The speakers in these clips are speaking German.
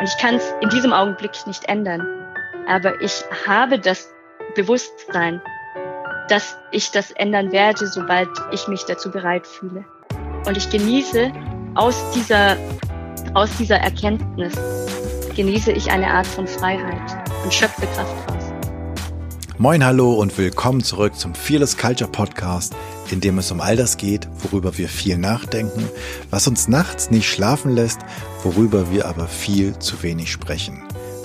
Und ich kann es in diesem Augenblick nicht ändern. Aber ich habe das Bewusstsein, dass ich das ändern werde, sobald ich mich dazu bereit fühle. Und ich genieße aus dieser, aus dieser Erkenntnis, genieße ich eine Art von Freiheit und schöpfe Kraft raus. Moin, hallo und willkommen zurück zum Fearless Culture Podcast, in dem es um all das geht, worüber wir viel nachdenken, was uns nachts nicht schlafen lässt, worüber wir aber viel zu wenig sprechen,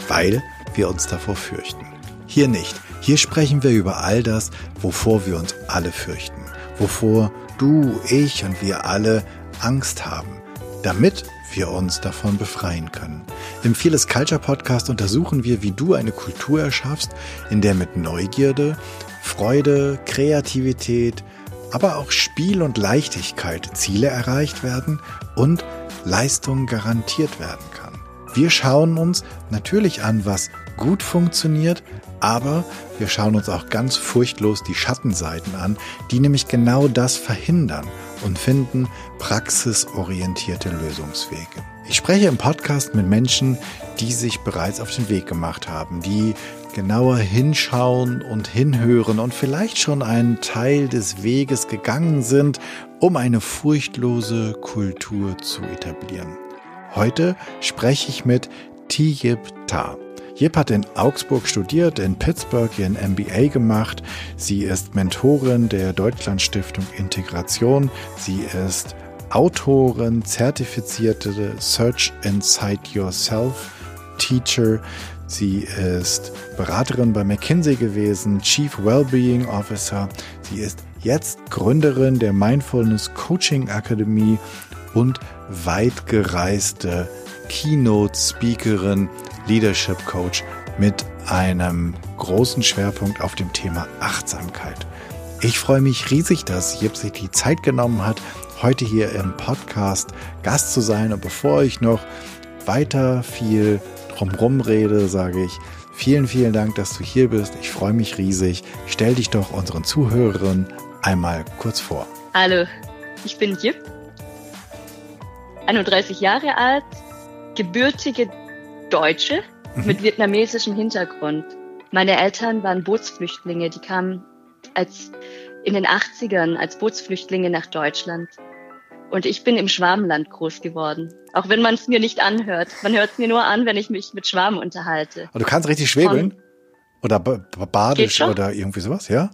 weil wir uns davor fürchten. Hier nicht. Hier sprechen wir über all das, wovor wir uns alle fürchten, wovor du, ich und wir alle Angst haben, damit wir uns davon befreien können. Im Fearless Culture Podcast untersuchen wir, wie du eine Kultur erschaffst, in der mit Neugierde, Freude, Kreativität, aber auch Spiel und Leichtigkeit Ziele erreicht werden und Leistung garantiert werden kann. Wir schauen uns natürlich an, was gut funktioniert, aber wir schauen uns auch ganz furchtlos die Schattenseiten an, die nämlich genau das verhindern und finden praxisorientierte Lösungswege. Ich spreche im Podcast mit Menschen, die sich bereits auf den Weg gemacht haben, die genauer hinschauen und hinhören und vielleicht schon einen Teil des Weges gegangen sind, um eine furchtlose Kultur zu etablieren. Heute spreche ich mit Tiyip Ta. Jip hat in Augsburg studiert, in Pittsburgh ihren MBA gemacht. Sie ist Mentorin der Deutschlandstiftung Integration. Sie ist Autorin, zertifizierte Search Inside Yourself Teacher. Sie ist Beraterin bei McKinsey gewesen, Chief Wellbeing Officer. Sie ist jetzt Gründerin der Mindfulness Coaching Akademie und weitgereiste Keynote Speakerin Leadership Coach mit einem großen Schwerpunkt auf dem Thema Achtsamkeit. Ich freue mich riesig, dass Jip sich die Zeit genommen hat, heute hier im Podcast Gast zu sein. Und bevor ich noch weiter viel drumherum rede, sage ich vielen, vielen Dank, dass du hier bist. Ich freue mich riesig. Stell dich doch unseren Zuhörerinnen einmal kurz vor. Hallo, ich bin Jip, 31 Jahre alt, gebürtige Deutsche mhm. mit vietnamesischem Hintergrund. Meine Eltern waren Bootsflüchtlinge, die kamen als in den 80ern als Bootsflüchtlinge nach Deutschland. Und ich bin im Schwarmland groß geworden. Auch wenn man es mir nicht anhört. Man hört es mir nur an, wenn ich mich mit Schwarm unterhalte. Aber du kannst richtig schwebeln? Von, oder badisch oder irgendwie sowas, ja?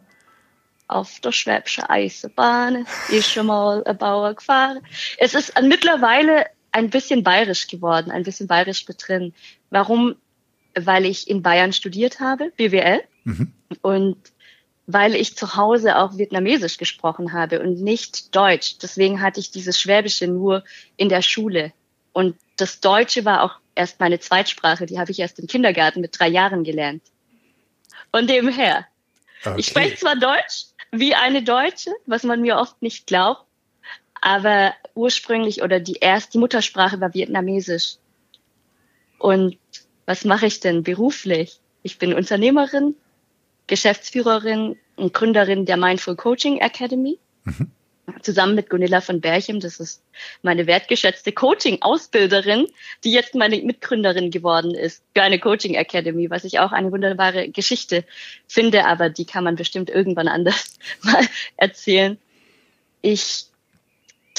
Auf der Schwäbische Eisenbahn ist schon mal ein Bauer gefahren. Es ist mittlerweile ein bisschen bayerisch geworden, ein bisschen bayerisch mit drin. Warum? Weil ich in Bayern studiert habe, BWL, mhm. und weil ich zu Hause auch Vietnamesisch gesprochen habe und nicht Deutsch. Deswegen hatte ich dieses Schwäbische nur in der Schule. Und das Deutsche war auch erst meine Zweitsprache, die habe ich erst im Kindergarten mit drei Jahren gelernt. Und dem her. Okay. Ich spreche zwar Deutsch wie eine Deutsche, was man mir oft nicht glaubt, aber ursprünglich oder die erste, Muttersprache war Vietnamesisch. Und was mache ich denn beruflich? Ich bin Unternehmerin, Geschäftsführerin und Gründerin der Mindful Coaching Academy. Mhm. Zusammen mit Gunilla von Berchem. Das ist meine wertgeschätzte Coaching-Ausbilderin, die jetzt meine Mitgründerin geworden ist für eine Coaching Academy, was ich auch eine wunderbare Geschichte finde, aber die kann man bestimmt irgendwann anders mal erzählen. Ich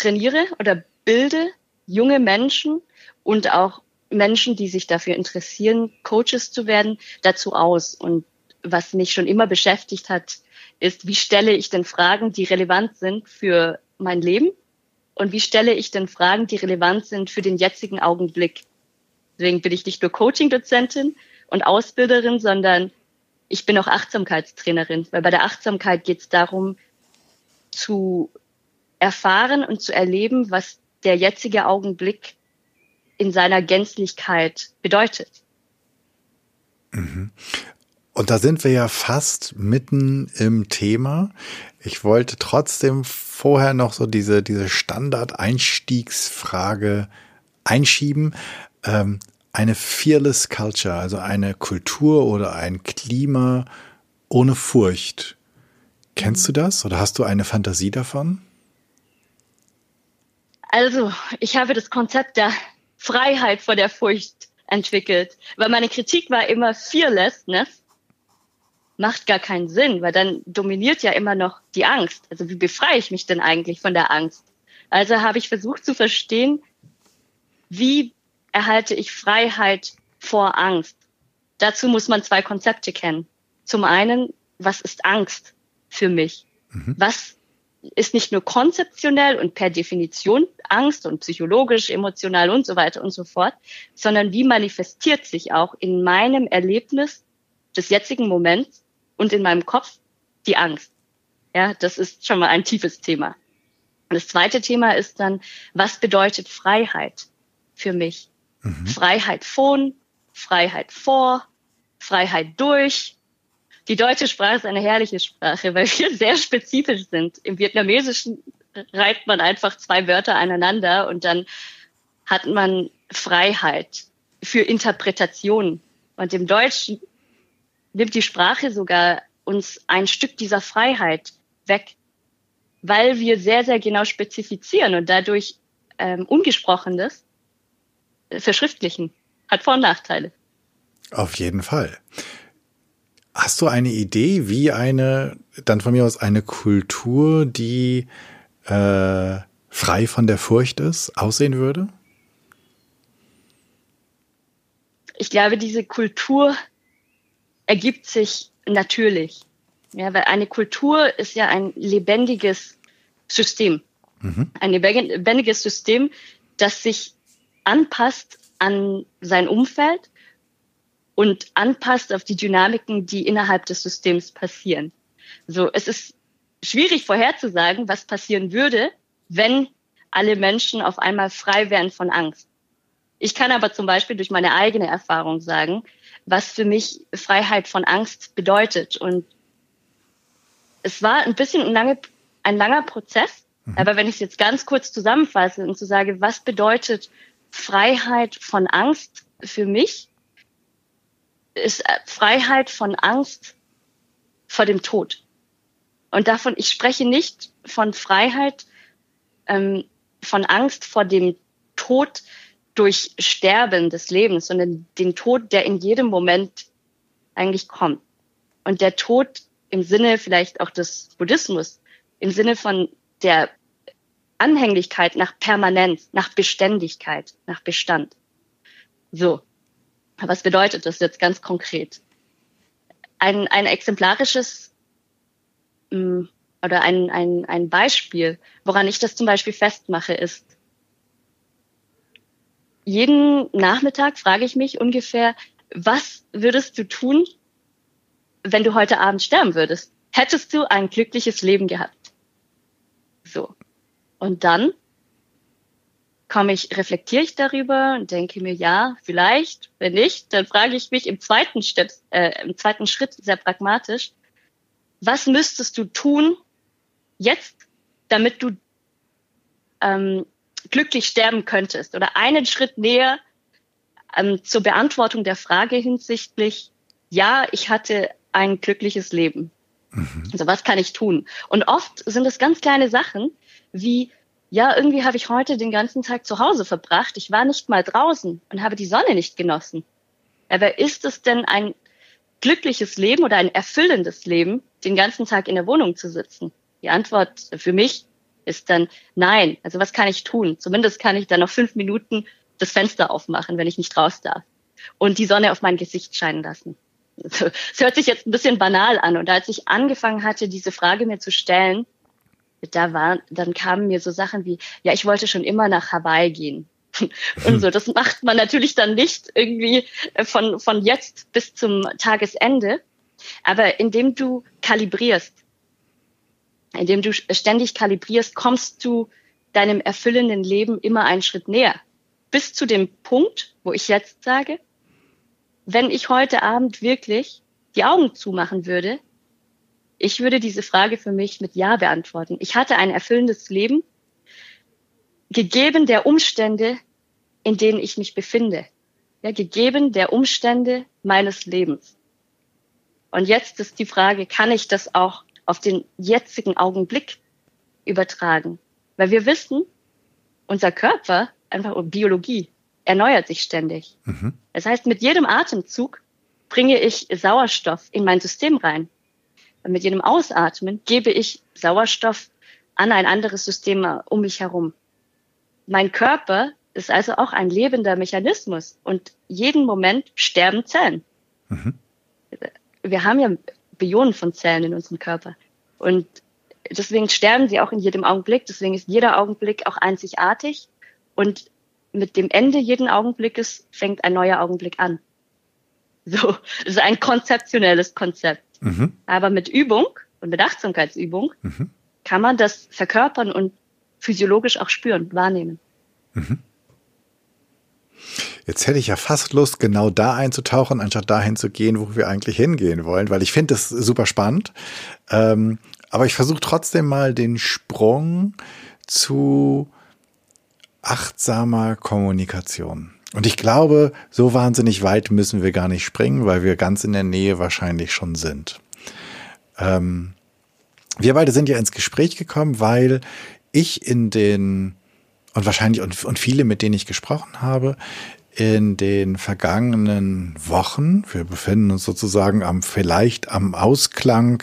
trainiere oder bilde junge Menschen und auch Menschen, die sich dafür interessieren, Coaches zu werden, dazu aus. Und was mich schon immer beschäftigt hat, ist, wie stelle ich denn Fragen, die relevant sind für mein Leben? Und wie stelle ich denn Fragen, die relevant sind für den jetzigen Augenblick? Deswegen bin ich nicht nur Coaching-Dozentin und Ausbilderin, sondern ich bin auch Achtsamkeitstrainerin, weil bei der Achtsamkeit geht es darum, zu erfahren und zu erleben, was der jetzige Augenblick in seiner Gänzlichkeit bedeutet. Mhm. Und da sind wir ja fast mitten im Thema. Ich wollte trotzdem vorher noch so diese, diese Standard-Einstiegsfrage einschieben. Ähm, eine fearless Culture, also eine Kultur oder ein Klima ohne Furcht. Kennst du das oder hast du eine Fantasie davon? Also, ich habe das Konzept der Freiheit vor der Furcht entwickelt, weil meine Kritik war immer Fearlessness. Macht gar keinen Sinn, weil dann dominiert ja immer noch die Angst. Also wie befreie ich mich denn eigentlich von der Angst? Also habe ich versucht zu verstehen, wie erhalte ich Freiheit vor Angst? Dazu muss man zwei Konzepte kennen. Zum einen, was ist Angst für mich? Mhm. Was ist nicht nur konzeptionell und per Definition Angst und psychologisch, emotional und so weiter und so fort, sondern wie manifestiert sich auch in meinem Erlebnis des jetzigen Moments und in meinem Kopf die Angst. Ja, das ist schon mal ein tiefes Thema. Und das zweite Thema ist dann, was bedeutet Freiheit für mich? Mhm. Freiheit von, Freiheit vor, Freiheit durch, die deutsche Sprache ist eine herrliche Sprache, weil wir sehr spezifisch sind. Im Vietnamesischen reibt man einfach zwei Wörter aneinander und dann hat man Freiheit für Interpretation. Und im Deutschen nimmt die Sprache sogar uns ein Stück dieser Freiheit weg, weil wir sehr, sehr genau spezifizieren und dadurch ähm, Ungesprochenes verschriftlichen. Hat Vor- und Nachteile. Auf jeden Fall. Hast du eine Idee, wie eine, dann von mir aus eine Kultur, die äh, frei von der Furcht ist, aussehen würde? Ich glaube, diese Kultur ergibt sich natürlich. Ja, weil eine Kultur ist ja ein lebendiges System. Mhm. Ein lebendiges System, das sich anpasst an sein Umfeld und anpasst auf die Dynamiken, die innerhalb des Systems passieren. So, es ist schwierig vorherzusagen, was passieren würde, wenn alle Menschen auf einmal frei wären von Angst. Ich kann aber zum Beispiel durch meine eigene Erfahrung sagen, was für mich Freiheit von Angst bedeutet. Und es war ein bisschen ein, lange, ein langer Prozess, mhm. aber wenn ich es jetzt ganz kurz zusammenfasse und zu so sage, was bedeutet Freiheit von Angst für mich, ist äh, Freiheit von Angst vor dem Tod. Und davon, ich spreche nicht von Freiheit, ähm, von Angst vor dem Tod durch Sterben des Lebens, sondern den Tod, der in jedem Moment eigentlich kommt. Und der Tod im Sinne vielleicht auch des Buddhismus, im Sinne von der Anhänglichkeit nach Permanenz, nach Beständigkeit, nach Bestand. So. Was bedeutet das jetzt ganz konkret? Ein, ein exemplarisches mm, oder ein, ein, ein Beispiel, woran ich das zum Beispiel festmache, ist, jeden Nachmittag frage ich mich ungefähr, was würdest du tun, wenn du heute Abend sterben würdest? Hättest du ein glückliches Leben gehabt? So. Und dann komme ich, reflektiere ich darüber und denke mir, ja, vielleicht, wenn nicht, dann frage ich mich im zweiten, Schritt, äh, im zweiten Schritt sehr pragmatisch, was müsstest du tun jetzt, damit du ähm, glücklich sterben könntest oder einen Schritt näher ähm, zur Beantwortung der Frage hinsichtlich, ja, ich hatte ein glückliches Leben. Mhm. Also was kann ich tun? Und oft sind es ganz kleine Sachen wie ja, irgendwie habe ich heute den ganzen Tag zu Hause verbracht. Ich war nicht mal draußen und habe die Sonne nicht genossen. Aber ist es denn ein glückliches Leben oder ein erfüllendes Leben, den ganzen Tag in der Wohnung zu sitzen? Die Antwort für mich ist dann nein. Also was kann ich tun? Zumindest kann ich dann noch fünf Minuten das Fenster aufmachen, wenn ich nicht raus darf und die Sonne auf mein Gesicht scheinen lassen. Es hört sich jetzt ein bisschen banal an. Und als ich angefangen hatte, diese Frage mir zu stellen, da war, dann kamen mir so Sachen wie, ja, ich wollte schon immer nach Hawaii gehen. Und so, das macht man natürlich dann nicht irgendwie von, von jetzt bis zum Tagesende. Aber indem du kalibrierst, indem du ständig kalibrierst, kommst du deinem erfüllenden Leben immer einen Schritt näher. Bis zu dem Punkt, wo ich jetzt sage, wenn ich heute Abend wirklich die Augen zumachen würde, ich würde diese Frage für mich mit Ja beantworten. Ich hatte ein erfüllendes Leben, gegeben der Umstände, in denen ich mich befinde. Ja, gegeben der Umstände meines Lebens. Und jetzt ist die Frage, kann ich das auch auf den jetzigen Augenblick übertragen? Weil wir wissen, unser Körper, einfach Biologie, erneuert sich ständig. Mhm. Das heißt, mit jedem Atemzug bringe ich Sauerstoff in mein System rein. Und mit jedem Ausatmen gebe ich Sauerstoff an ein anderes System um mich herum. Mein Körper ist also auch ein lebender Mechanismus und jeden Moment sterben Zellen. Mhm. Wir haben ja Billionen von Zellen in unserem Körper und deswegen sterben sie auch in jedem Augenblick. Deswegen ist jeder Augenblick auch einzigartig und mit dem Ende jeden Augenblickes fängt ein neuer Augenblick an. So, das ist ein konzeptionelles Konzept. Mhm. Aber mit Übung und mit Achtsamkeitsübung mhm. kann man das verkörpern und physiologisch auch spüren, wahrnehmen. Mhm. Jetzt hätte ich ja fast Lust, genau da einzutauchen, anstatt dahin zu gehen, wo wir eigentlich hingehen wollen, weil ich finde das super spannend. Ähm, aber ich versuche trotzdem mal den Sprung zu achtsamer Kommunikation. Und ich glaube, so wahnsinnig weit müssen wir gar nicht springen, weil wir ganz in der Nähe wahrscheinlich schon sind. Ähm, wir beide sind ja ins Gespräch gekommen, weil ich in den, und wahrscheinlich, und, und viele, mit denen ich gesprochen habe, in den vergangenen Wochen, wir befinden uns sozusagen am, vielleicht am Ausklang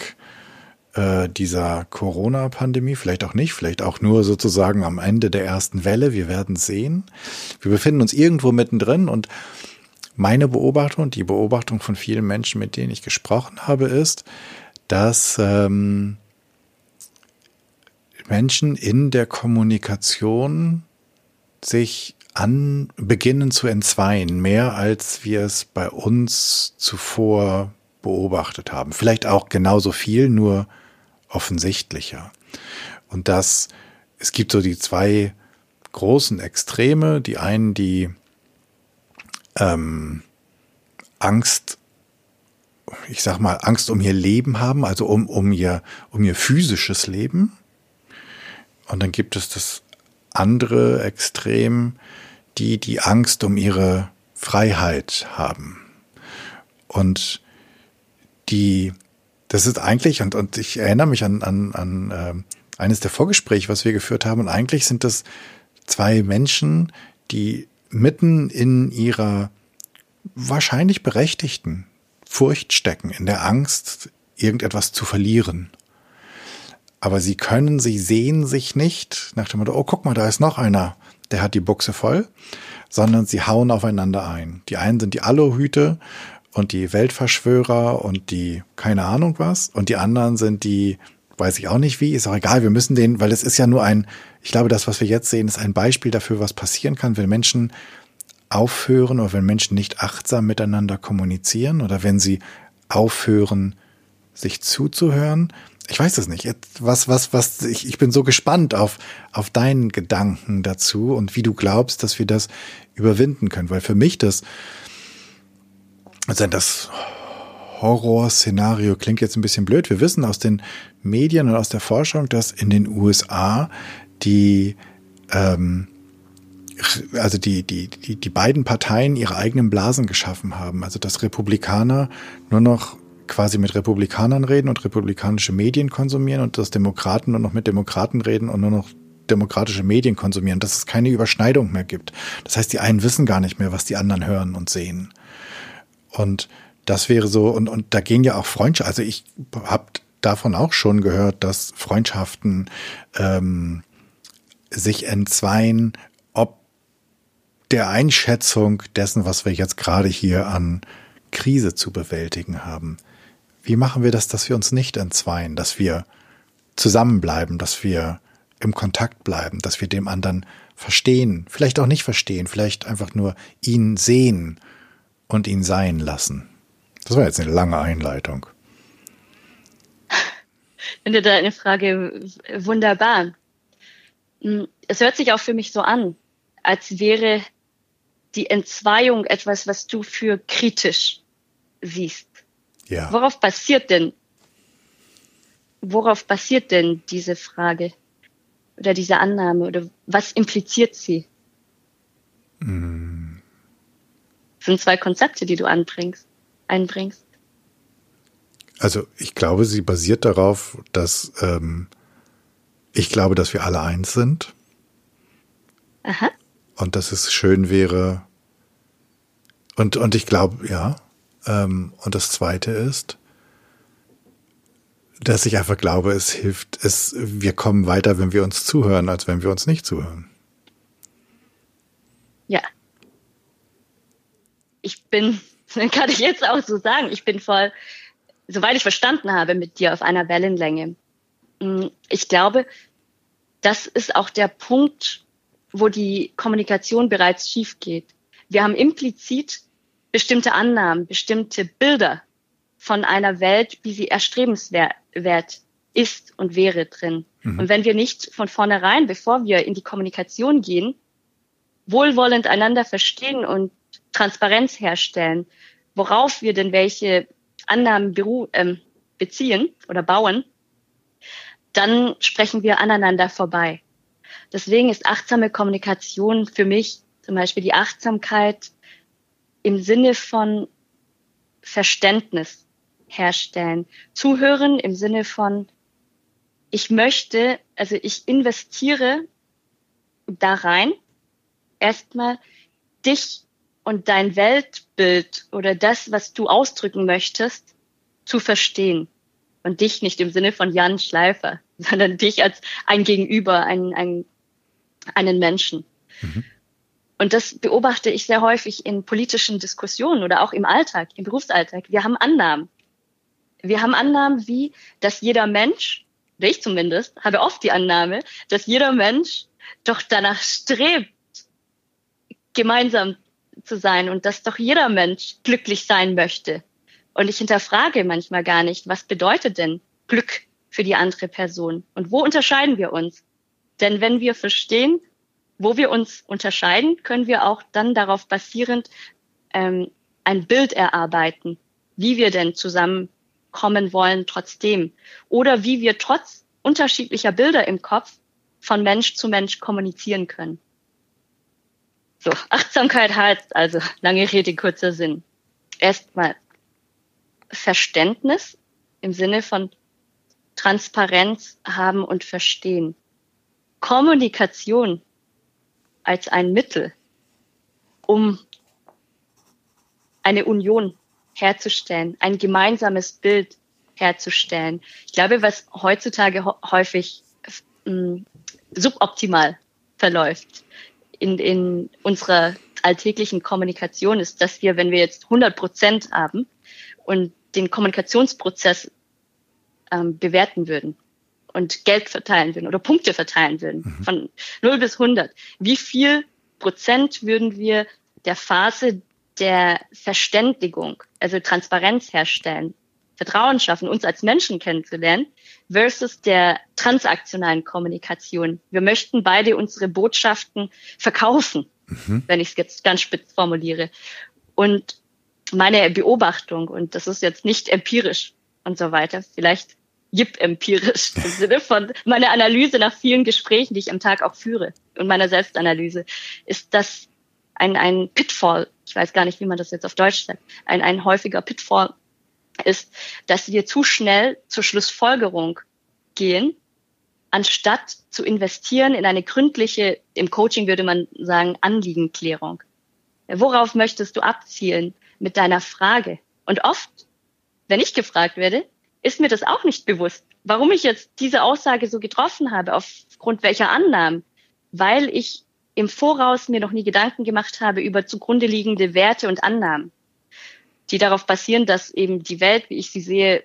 äh, dieser Corona-Pandemie, vielleicht auch nicht, vielleicht auch nur sozusagen am Ende der ersten Welle. Wir werden sehen. Wir befinden uns irgendwo mittendrin und meine Beobachtung, die Beobachtung von vielen Menschen, mit denen ich gesprochen habe, ist, dass ähm, Menschen in der Kommunikation sich an beginnen zu entzweien, mehr als wir es bei uns zuvor beobachtet haben. Vielleicht auch genauso viel, nur offensichtlicher. Und das, es gibt so die zwei großen Extreme. Die einen, die ähm, Angst, ich sag mal, Angst um ihr Leben haben, also um, um ihr, um ihr physisches Leben. Und dann gibt es das andere Extrem, die die Angst um ihre Freiheit haben. Und die das ist eigentlich, und, und ich erinnere mich an, an, an äh, eines der Vorgespräche, was wir geführt haben, und eigentlich sind das zwei Menschen, die mitten in ihrer wahrscheinlich berechtigten Furcht stecken, in der Angst, irgendetwas zu verlieren. Aber sie können, sie sehen sich nicht nach dem Motto, oh, guck mal, da ist noch einer, der hat die Buchse voll, sondern sie hauen aufeinander ein. Die einen sind die Aluhüte und die Weltverschwörer und die keine Ahnung was und die anderen sind die weiß ich auch nicht wie, ist auch egal, wir müssen den, weil es ist ja nur ein, ich glaube, das, was wir jetzt sehen, ist ein Beispiel dafür, was passieren kann, wenn Menschen aufhören oder wenn Menschen nicht achtsam miteinander kommunizieren oder wenn sie aufhören, sich zuzuhören. Ich weiß es nicht. Was, was, was, ich, ich bin so gespannt auf, auf deinen Gedanken dazu und wie du glaubst, dass wir das überwinden können, weil für mich das, also das Horrorszenario klingt jetzt ein bisschen blöd. Wir wissen aus den Medien und aus der Forschung, dass in den USA die ähm, also die, die, die, die beiden Parteien ihre eigenen Blasen geschaffen haben. Also dass Republikaner nur noch quasi mit Republikanern reden und republikanische Medien konsumieren und dass Demokraten nur noch mit Demokraten reden und nur noch demokratische Medien konsumieren, dass es keine Überschneidung mehr gibt. Das heißt, die einen wissen gar nicht mehr, was die anderen hören und sehen. Und das wäre so, und, und da gehen ja auch Freundschaften, also ich habe davon auch schon gehört, dass Freundschaften ähm, sich entzweien, ob der Einschätzung dessen, was wir jetzt gerade hier an Krise zu bewältigen haben. Wie machen wir das, dass wir uns nicht entzweien, dass wir zusammenbleiben, dass wir im Kontakt bleiben, dass wir dem anderen verstehen, vielleicht auch nicht verstehen, vielleicht einfach nur ihn sehen und ihn sein lassen. Das war jetzt eine lange Einleitung. Finde deine Frage wunderbar. Hm, es hört sich auch für mich so an, als wäre die Entzweiung etwas, was du für kritisch siehst. Ja. Worauf basiert denn, worauf basiert denn diese Frage oder diese Annahme oder was impliziert sie? Mm sind zwei Konzepte, die du anbringst, einbringst. Also ich glaube, sie basiert darauf, dass ähm, ich glaube, dass wir alle eins sind. Aha. Und dass es schön wäre, Und, und ich glaube, ja. Ähm, und das Zweite ist, dass ich einfach glaube, es hilft, es, wir kommen weiter, wenn wir uns zuhören, als wenn wir uns nicht zuhören. Ja. Ich bin, kann ich jetzt auch so sagen, ich bin voll, soweit ich verstanden habe, mit dir auf einer Wellenlänge. Mm, ich glaube, das ist auch der Punkt, wo die Kommunikation bereits schief geht. Wir haben implizit bestimmte Annahmen, bestimmte Bilder von einer Welt, wie sie erstrebenswert ist und wäre drin. Mhm. Und wenn wir nicht von vornherein, bevor wir in die Kommunikation gehen, wohlwollend einander verstehen und Transparenz herstellen, worauf wir denn welche Annahmen beru ähm, beziehen oder bauen, dann sprechen wir aneinander vorbei. Deswegen ist achtsame Kommunikation für mich zum Beispiel die Achtsamkeit im Sinne von Verständnis herstellen. Zuhören im Sinne von, ich möchte, also ich investiere da rein, erstmal dich und dein Weltbild oder das, was du ausdrücken möchtest, zu verstehen. Und dich nicht im Sinne von Jan Schleifer, sondern dich als ein Gegenüber, ein, ein, einen Menschen. Mhm. Und das beobachte ich sehr häufig in politischen Diskussionen oder auch im Alltag, im Berufsalltag. Wir haben Annahmen. Wir haben Annahmen wie, dass jeder Mensch, oder ich zumindest, habe oft die Annahme, dass jeder Mensch doch danach strebt, gemeinsam zu sein und dass doch jeder Mensch glücklich sein möchte. Und ich hinterfrage manchmal gar nicht, was bedeutet denn Glück für die andere Person und wo unterscheiden wir uns? Denn wenn wir verstehen, wo wir uns unterscheiden, können wir auch dann darauf basierend ähm, ein Bild erarbeiten, wie wir denn zusammenkommen wollen trotzdem oder wie wir trotz unterschiedlicher Bilder im Kopf von Mensch zu Mensch kommunizieren können. So, Achtsamkeit heißt also, lange Rede, kurzer Sinn. Erstmal Verständnis im Sinne von Transparenz haben und verstehen. Kommunikation als ein Mittel, um eine Union herzustellen, ein gemeinsames Bild herzustellen. Ich glaube, was heutzutage häufig mh, suboptimal verläuft in, in unserer alltäglichen Kommunikation ist, dass wir, wenn wir jetzt 100 Prozent haben und den Kommunikationsprozess ähm, bewerten würden, und Geld verteilen würden oder Punkte verteilen würden, mhm. von 0 bis 100, wie viel Prozent würden wir der Phase der Verständigung, also Transparenz herstellen, Vertrauen schaffen, uns als Menschen kennenzulernen, versus der transaktionalen Kommunikation. Wir möchten beide unsere Botschaften verkaufen, mhm. wenn ich es jetzt ganz spitz formuliere. Und meine Beobachtung, und das ist jetzt nicht empirisch und so weiter, vielleicht Jip-empirisch im Sinne von meiner Analyse nach vielen Gesprächen, die ich am Tag auch führe und meiner Selbstanalyse, ist das ein, ein Pitfall, ich weiß gar nicht, wie man das jetzt auf Deutsch sagt, ein, ein häufiger Pitfall ist, dass wir zu schnell zur Schlussfolgerung gehen, anstatt zu investieren in eine gründliche, im Coaching würde man sagen, Anliegenklärung. Worauf möchtest du abzielen mit deiner Frage? Und oft, wenn ich gefragt werde, ist mir das auch nicht bewusst, warum ich jetzt diese Aussage so getroffen habe, aufgrund welcher Annahmen, weil ich im Voraus mir noch nie Gedanken gemacht habe über zugrunde liegende Werte und Annahmen, die darauf basieren, dass eben die Welt, wie ich sie sehe,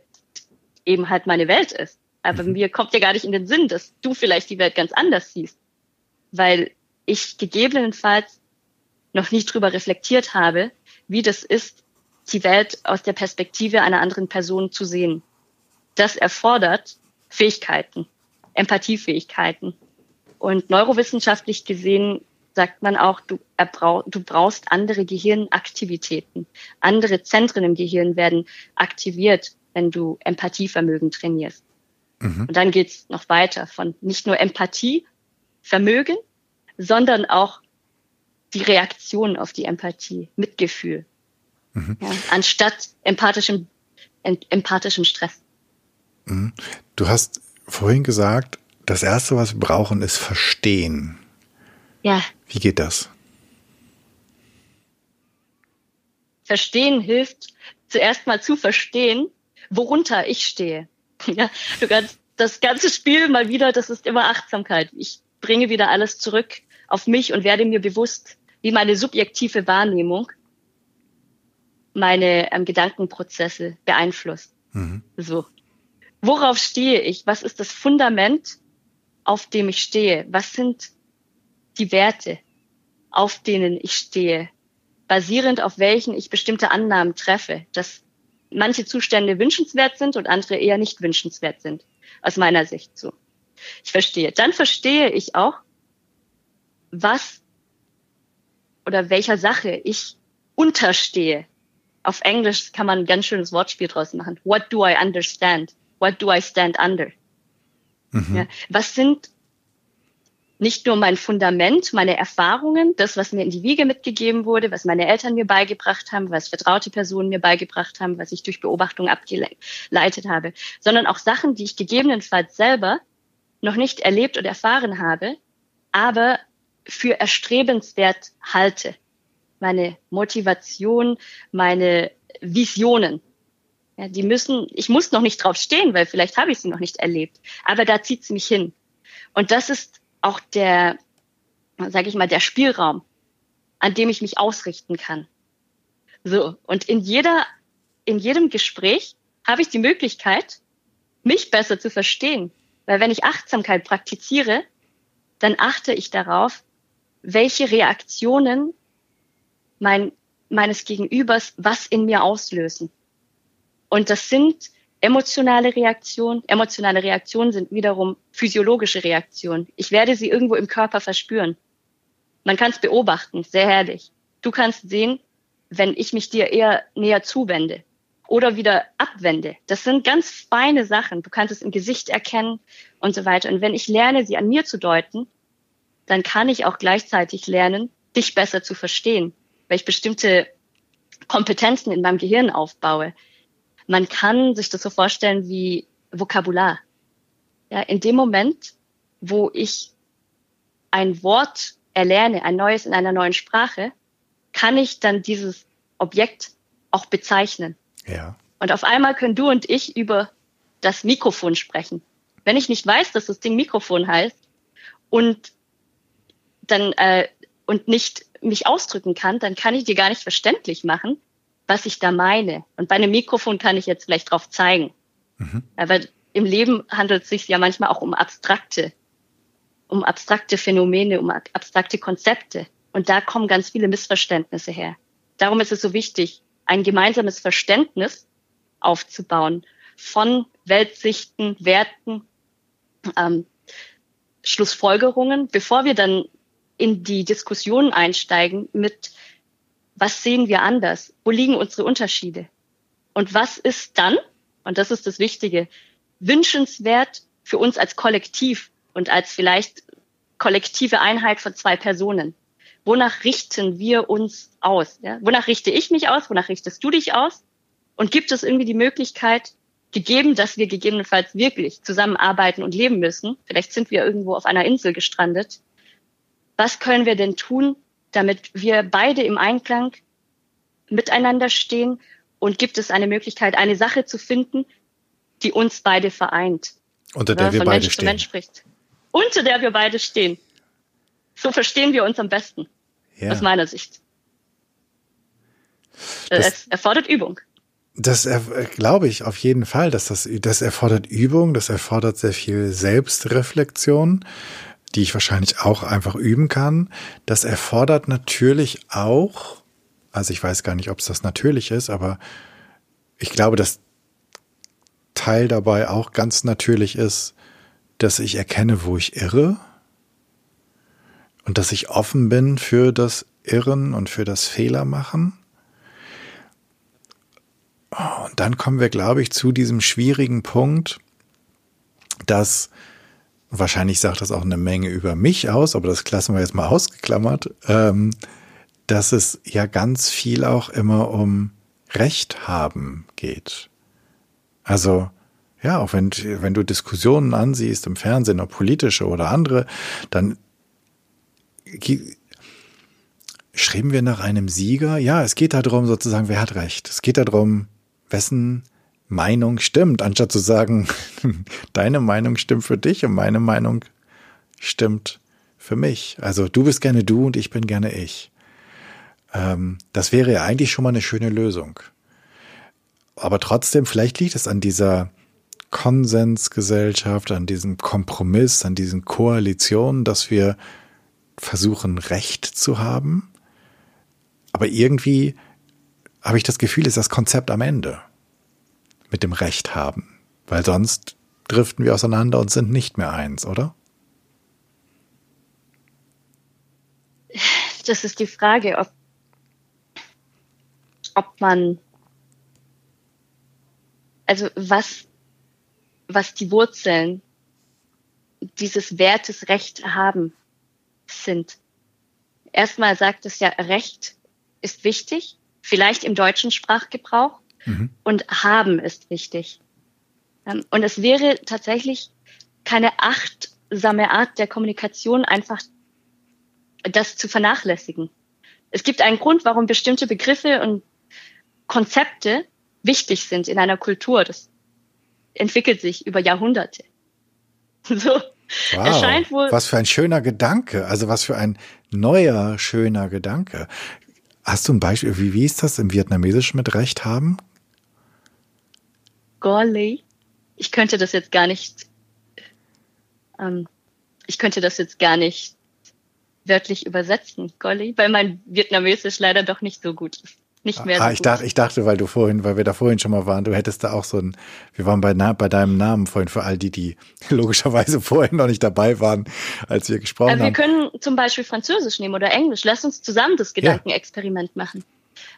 eben halt meine Welt ist. Aber mhm. mir kommt ja gar nicht in den Sinn, dass du vielleicht die Welt ganz anders siehst, weil ich gegebenenfalls noch nicht drüber reflektiert habe, wie das ist, die Welt aus der Perspektive einer anderen Person zu sehen das erfordert Fähigkeiten, Empathiefähigkeiten. Und neurowissenschaftlich gesehen sagt man auch, du, du brauchst andere Gehirnaktivitäten. Andere Zentren im Gehirn werden aktiviert, wenn du Empathievermögen trainierst. Mhm. Und dann geht's noch weiter von nicht nur Empathie, Vermögen, sondern auch die Reaktion auf die Empathie, Mitgefühl, mhm. ja, anstatt empathischem, empathischem Stress. Mhm. Du hast vorhin gesagt, das Erste, was wir brauchen, ist Verstehen. Ja. Wie geht das? Verstehen hilft, zuerst mal zu verstehen, worunter ich stehe. Ja, du kannst das ganze Spiel mal wieder, das ist immer Achtsamkeit. Ich bringe wieder alles zurück auf mich und werde mir bewusst, wie meine subjektive Wahrnehmung meine ähm, Gedankenprozesse beeinflusst. Mhm. So. Worauf stehe ich? Was ist das Fundament, auf dem ich stehe? Was sind die Werte, auf denen ich stehe? Basierend auf welchen ich bestimmte Annahmen treffe, dass manche Zustände wünschenswert sind und andere eher nicht wünschenswert sind. Aus meiner Sicht so. Ich verstehe. Dann verstehe ich auch, was oder welcher Sache ich unterstehe. Auf Englisch kann man ein ganz schönes Wortspiel draus machen. What do I understand? What do I stand under? Mhm. Ja, was sind nicht nur mein Fundament, meine Erfahrungen, das, was mir in die Wiege mitgegeben wurde, was meine Eltern mir beigebracht haben, was vertraute Personen mir beigebracht haben, was ich durch Beobachtung abgeleitet habe, sondern auch Sachen, die ich gegebenenfalls selber noch nicht erlebt oder erfahren habe, aber für erstrebenswert halte. Meine Motivation, meine Visionen. Ja, die müssen, ich muss noch nicht drauf stehen, weil vielleicht habe ich sie noch nicht erlebt. Aber da zieht es mich hin. Und das ist auch der, sage ich mal, der Spielraum, an dem ich mich ausrichten kann. So. Und in jeder, in jedem Gespräch habe ich die Möglichkeit, mich besser zu verstehen. Weil wenn ich Achtsamkeit praktiziere, dann achte ich darauf, welche Reaktionen mein, meines Gegenübers was in mir auslösen. Und das sind emotionale Reaktionen. Emotionale Reaktionen sind wiederum physiologische Reaktionen. Ich werde sie irgendwo im Körper verspüren. Man kann es beobachten, sehr herrlich. Du kannst sehen, wenn ich mich dir eher näher zuwende oder wieder abwende. Das sind ganz feine Sachen. Du kannst es im Gesicht erkennen und so weiter. Und wenn ich lerne, sie an mir zu deuten, dann kann ich auch gleichzeitig lernen, dich besser zu verstehen, weil ich bestimmte Kompetenzen in meinem Gehirn aufbaue. Man kann sich das so vorstellen wie Vokabular. Ja, in dem Moment, wo ich ein Wort erlerne, ein neues in einer neuen Sprache, kann ich dann dieses Objekt auch bezeichnen. Ja. Und auf einmal können du und ich über das Mikrofon sprechen. Wenn ich nicht weiß, dass das Ding Mikrofon heißt und dann äh, und nicht mich ausdrücken kann, dann kann ich dir gar nicht verständlich machen, was ich da meine. Und bei einem Mikrofon kann ich jetzt vielleicht drauf zeigen. Mhm. Aber im Leben handelt es sich ja manchmal auch um abstrakte, um abstrakte Phänomene, um abstrakte Konzepte. Und da kommen ganz viele Missverständnisse her. Darum ist es so wichtig, ein gemeinsames Verständnis aufzubauen von Weltsichten, Werten, ähm, Schlussfolgerungen, bevor wir dann in die Diskussion einsteigen mit, was sehen wir anders? Wo liegen unsere Unterschiede? Und was ist dann, und das ist das Wichtige, wünschenswert für uns als Kollektiv und als vielleicht kollektive Einheit von zwei Personen? Wonach richten wir uns aus? Ja? Wonach richte ich mich aus? Wonach richtest du dich aus? Und gibt es irgendwie die Möglichkeit, gegeben, dass wir gegebenenfalls wirklich zusammenarbeiten und leben müssen, vielleicht sind wir irgendwo auf einer Insel gestrandet, was können wir denn tun, damit wir beide im Einklang miteinander stehen und gibt es eine Möglichkeit, eine Sache zu finden, die uns beide vereint. Unter der wir von beide Mensch stehen. Mensch spricht. Unter der wir beide stehen. So verstehen wir uns am besten. Ja. Aus meiner Sicht. Das, es erfordert Übung. Das glaube ich auf jeden Fall, dass das, das erfordert Übung, das erfordert sehr viel Selbstreflexion die ich wahrscheinlich auch einfach üben kann. Das erfordert natürlich auch, also ich weiß gar nicht, ob es das natürlich ist, aber ich glaube, dass Teil dabei auch ganz natürlich ist, dass ich erkenne, wo ich irre und dass ich offen bin für das Irren und für das Fehlermachen. Und dann kommen wir, glaube ich, zu diesem schwierigen Punkt, dass wahrscheinlich sagt das auch eine Menge über mich aus, aber das lassen wir jetzt mal ausgeklammert, ähm, dass es ja ganz viel auch immer um Recht haben geht. Also, ja, auch wenn, wenn du Diskussionen ansiehst im Fernsehen, ob politische oder andere, dann Schreiben wir nach einem Sieger? Ja, es geht darum, sozusagen, wer hat recht. Es geht darum, wessen Meinung stimmt, anstatt zu sagen, deine Meinung stimmt für dich und meine Meinung stimmt für mich. Also du bist gerne du und ich bin gerne ich. Ähm, das wäre ja eigentlich schon mal eine schöne Lösung. Aber trotzdem, vielleicht liegt es an dieser Konsensgesellschaft, an diesem Kompromiss, an diesen Koalitionen, dass wir versuchen, Recht zu haben. Aber irgendwie habe ich das Gefühl, ist das Konzept am Ende mit dem Recht haben. Weil sonst driften wir auseinander und sind nicht mehr eins, oder? Das ist die Frage, ob, ob man, also was, was die Wurzeln dieses Wertes Recht haben sind. Erstmal sagt es ja, Recht ist wichtig, vielleicht im deutschen Sprachgebrauch. Mhm. Und haben ist wichtig. Ähm, und es wäre tatsächlich keine achtsame Art der Kommunikation, einfach das zu vernachlässigen. Es gibt einen Grund, warum bestimmte Begriffe und Konzepte wichtig sind in einer Kultur. Das entwickelt sich über Jahrhunderte. So. Wow, wohl. Was für ein schöner Gedanke. Also was für ein neuer, schöner Gedanke. Hast du ein Beispiel, wie, wie ist das im Vietnamesischen mit Recht haben? Golly. Ich könnte das jetzt gar nicht, ähm, ich könnte das jetzt gar nicht wörtlich übersetzen, Golly, weil mein Vietnamesisch leider doch nicht so gut ist. Nicht mehr ah, so ich gut. dachte, ich dachte, weil du vorhin, weil wir da vorhin schon mal waren, du hättest da auch so ein, wir waren bei, bei deinem Namen vorhin für all die, die logischerweise vorhin noch nicht dabei waren, als wir gesprochen also wir haben. Wir können zum Beispiel Französisch nehmen oder Englisch. Lass uns zusammen das Gedankenexperiment ja. machen.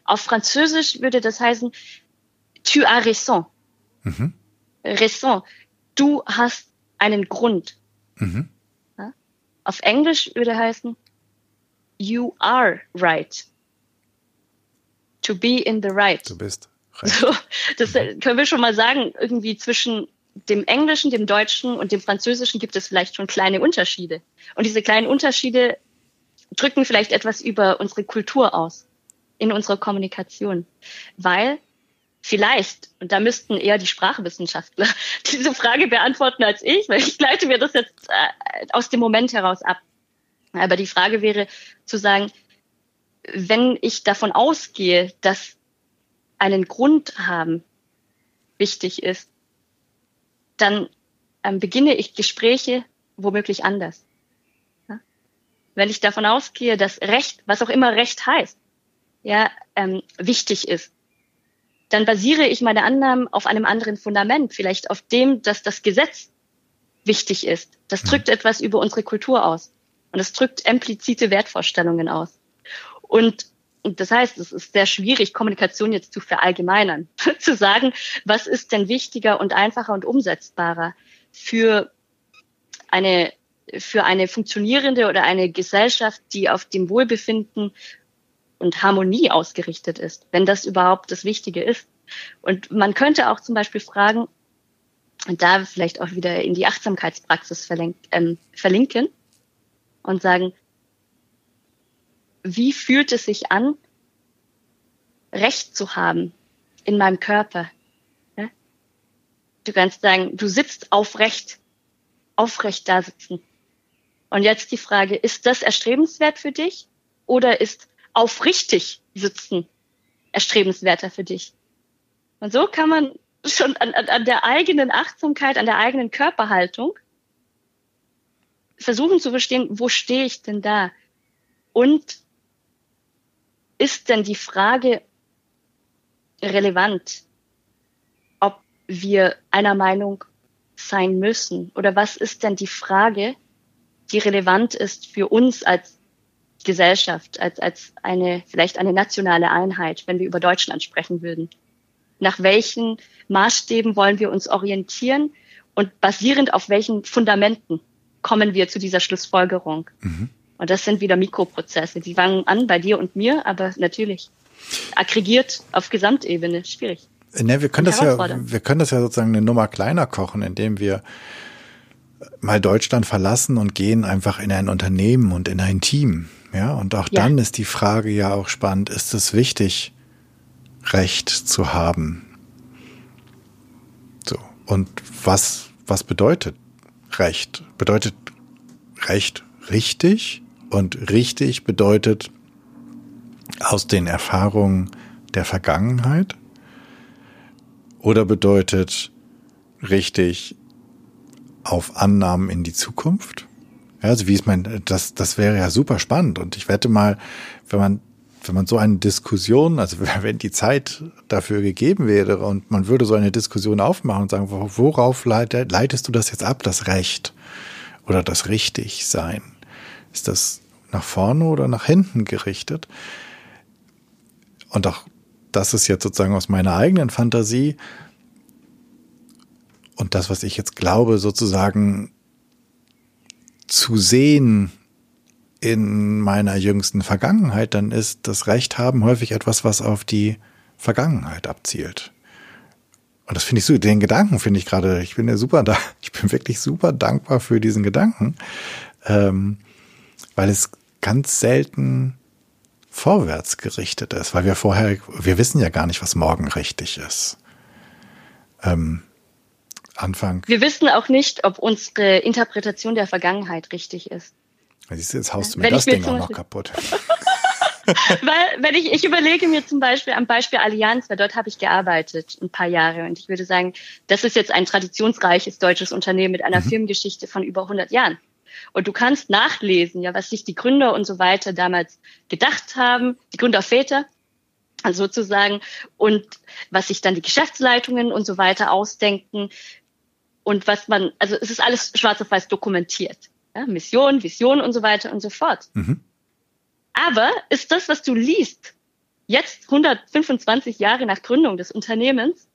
Auf Französisch würde das heißen, tu as raison. Mhm. Raison. Du hast einen Grund. Mhm. Ja? Auf Englisch würde heißen, you are right. To be in the right. Du bist right. So, das mhm. können wir schon mal sagen, irgendwie zwischen dem Englischen, dem Deutschen und dem Französischen gibt es vielleicht schon kleine Unterschiede. Und diese kleinen Unterschiede drücken vielleicht etwas über unsere Kultur aus, in unserer Kommunikation. Weil Vielleicht, und da müssten eher die Sprachwissenschaftler diese Frage beantworten als ich, weil ich leite mir das jetzt äh, aus dem Moment heraus ab. Aber die Frage wäre zu sagen, wenn ich davon ausgehe, dass einen Grund haben wichtig ist, dann ähm, beginne ich Gespräche womöglich anders. Wenn ich davon ausgehe, dass Recht, was auch immer Recht heißt, ja, ähm, wichtig ist, dann basiere ich meine Annahmen auf einem anderen Fundament, vielleicht auf dem, dass das Gesetz wichtig ist. Das mhm. drückt etwas über unsere Kultur aus. Und es drückt implizite Wertvorstellungen aus. Und, und das heißt, es ist sehr schwierig, Kommunikation jetzt zu verallgemeinern, zu sagen, was ist denn wichtiger und einfacher und umsetzbarer für eine, für eine funktionierende oder eine Gesellschaft, die auf dem Wohlbefinden und Harmonie ausgerichtet ist, wenn das überhaupt das Wichtige ist. Und man könnte auch zum Beispiel fragen, und da vielleicht auch wieder in die Achtsamkeitspraxis ähm, verlinken und sagen, wie fühlt es sich an, Recht zu haben in meinem Körper? Ja? Du kannst sagen, du sitzt aufrecht, aufrecht da sitzen. Und jetzt die Frage, ist das erstrebenswert für dich oder ist aufrichtig sitzen erstrebenswerter für dich. Und so kann man schon an, an, der eigenen Achtsamkeit, an der eigenen Körperhaltung versuchen zu verstehen, wo stehe ich denn da? Und ist denn die Frage relevant, ob wir einer Meinung sein müssen? Oder was ist denn die Frage, die relevant ist für uns als Gesellschaft, als, als eine, vielleicht eine nationale Einheit, wenn wir über Deutschland sprechen würden. Nach welchen Maßstäben wollen wir uns orientieren und basierend auf welchen Fundamenten kommen wir zu dieser Schlussfolgerung? Mhm. Und das sind wieder Mikroprozesse. Die fangen an bei dir und mir, aber natürlich aggregiert auf Gesamtebene. Schwierig. Ne, wir können das ja, wir können das ja sozusagen eine Nummer kleiner kochen, indem wir mal Deutschland verlassen und gehen einfach in ein Unternehmen und in ein Team Ja, und auch ja. dann ist die Frage ja auch spannend, ist es wichtig, Recht zu haben? So. Und was, was bedeutet Recht? Bedeutet Recht richtig? Und richtig bedeutet aus den Erfahrungen der Vergangenheit? Oder bedeutet richtig auf Annahmen in die Zukunft? Ja, also wie ist mein, das, das wäre ja super spannend. Und ich wette mal, wenn man, wenn man so eine Diskussion, also wenn die Zeit dafür gegeben wäre und man würde so eine Diskussion aufmachen und sagen, worauf leitest du das jetzt ab, das Recht oder das Richtigsein? Ist das nach vorne oder nach hinten gerichtet? Und auch das ist jetzt sozusagen aus meiner eigenen Fantasie und das, was ich jetzt glaube, sozusagen zu sehen in meiner jüngsten Vergangenheit, dann ist das Recht haben häufig etwas, was auf die Vergangenheit abzielt. Und das finde ich so, den Gedanken finde ich gerade, ich bin ja super da, ich bin wirklich super dankbar für diesen Gedanken, ähm, weil es ganz selten vorwärts gerichtet ist, weil wir vorher, wir wissen ja gar nicht, was morgen richtig ist. Ähm, Anfang. Wir wissen auch nicht, ob unsere Interpretation der Vergangenheit richtig ist. Siehst du, jetzt haust du mir wenn das Ding auch noch kaputt. Weil, wenn ich, ich überlege mir zum Beispiel am Beispiel Allianz, weil dort habe ich gearbeitet ein paar Jahre und ich würde sagen, das ist jetzt ein traditionsreiches deutsches Unternehmen mit einer mhm. Firmengeschichte von über 100 Jahren. Und du kannst nachlesen, ja, was sich die Gründer und so weiter damals gedacht haben, die Gründerväter sozusagen, und was sich dann die Geschäftsleitungen und so weiter ausdenken und was man, also es ist alles schwarz auf weiß dokumentiert. Ja, Mission, Vision und so weiter und so fort. Mhm. Aber ist das, was du liest, jetzt 125 Jahre nach Gründung des Unternehmens,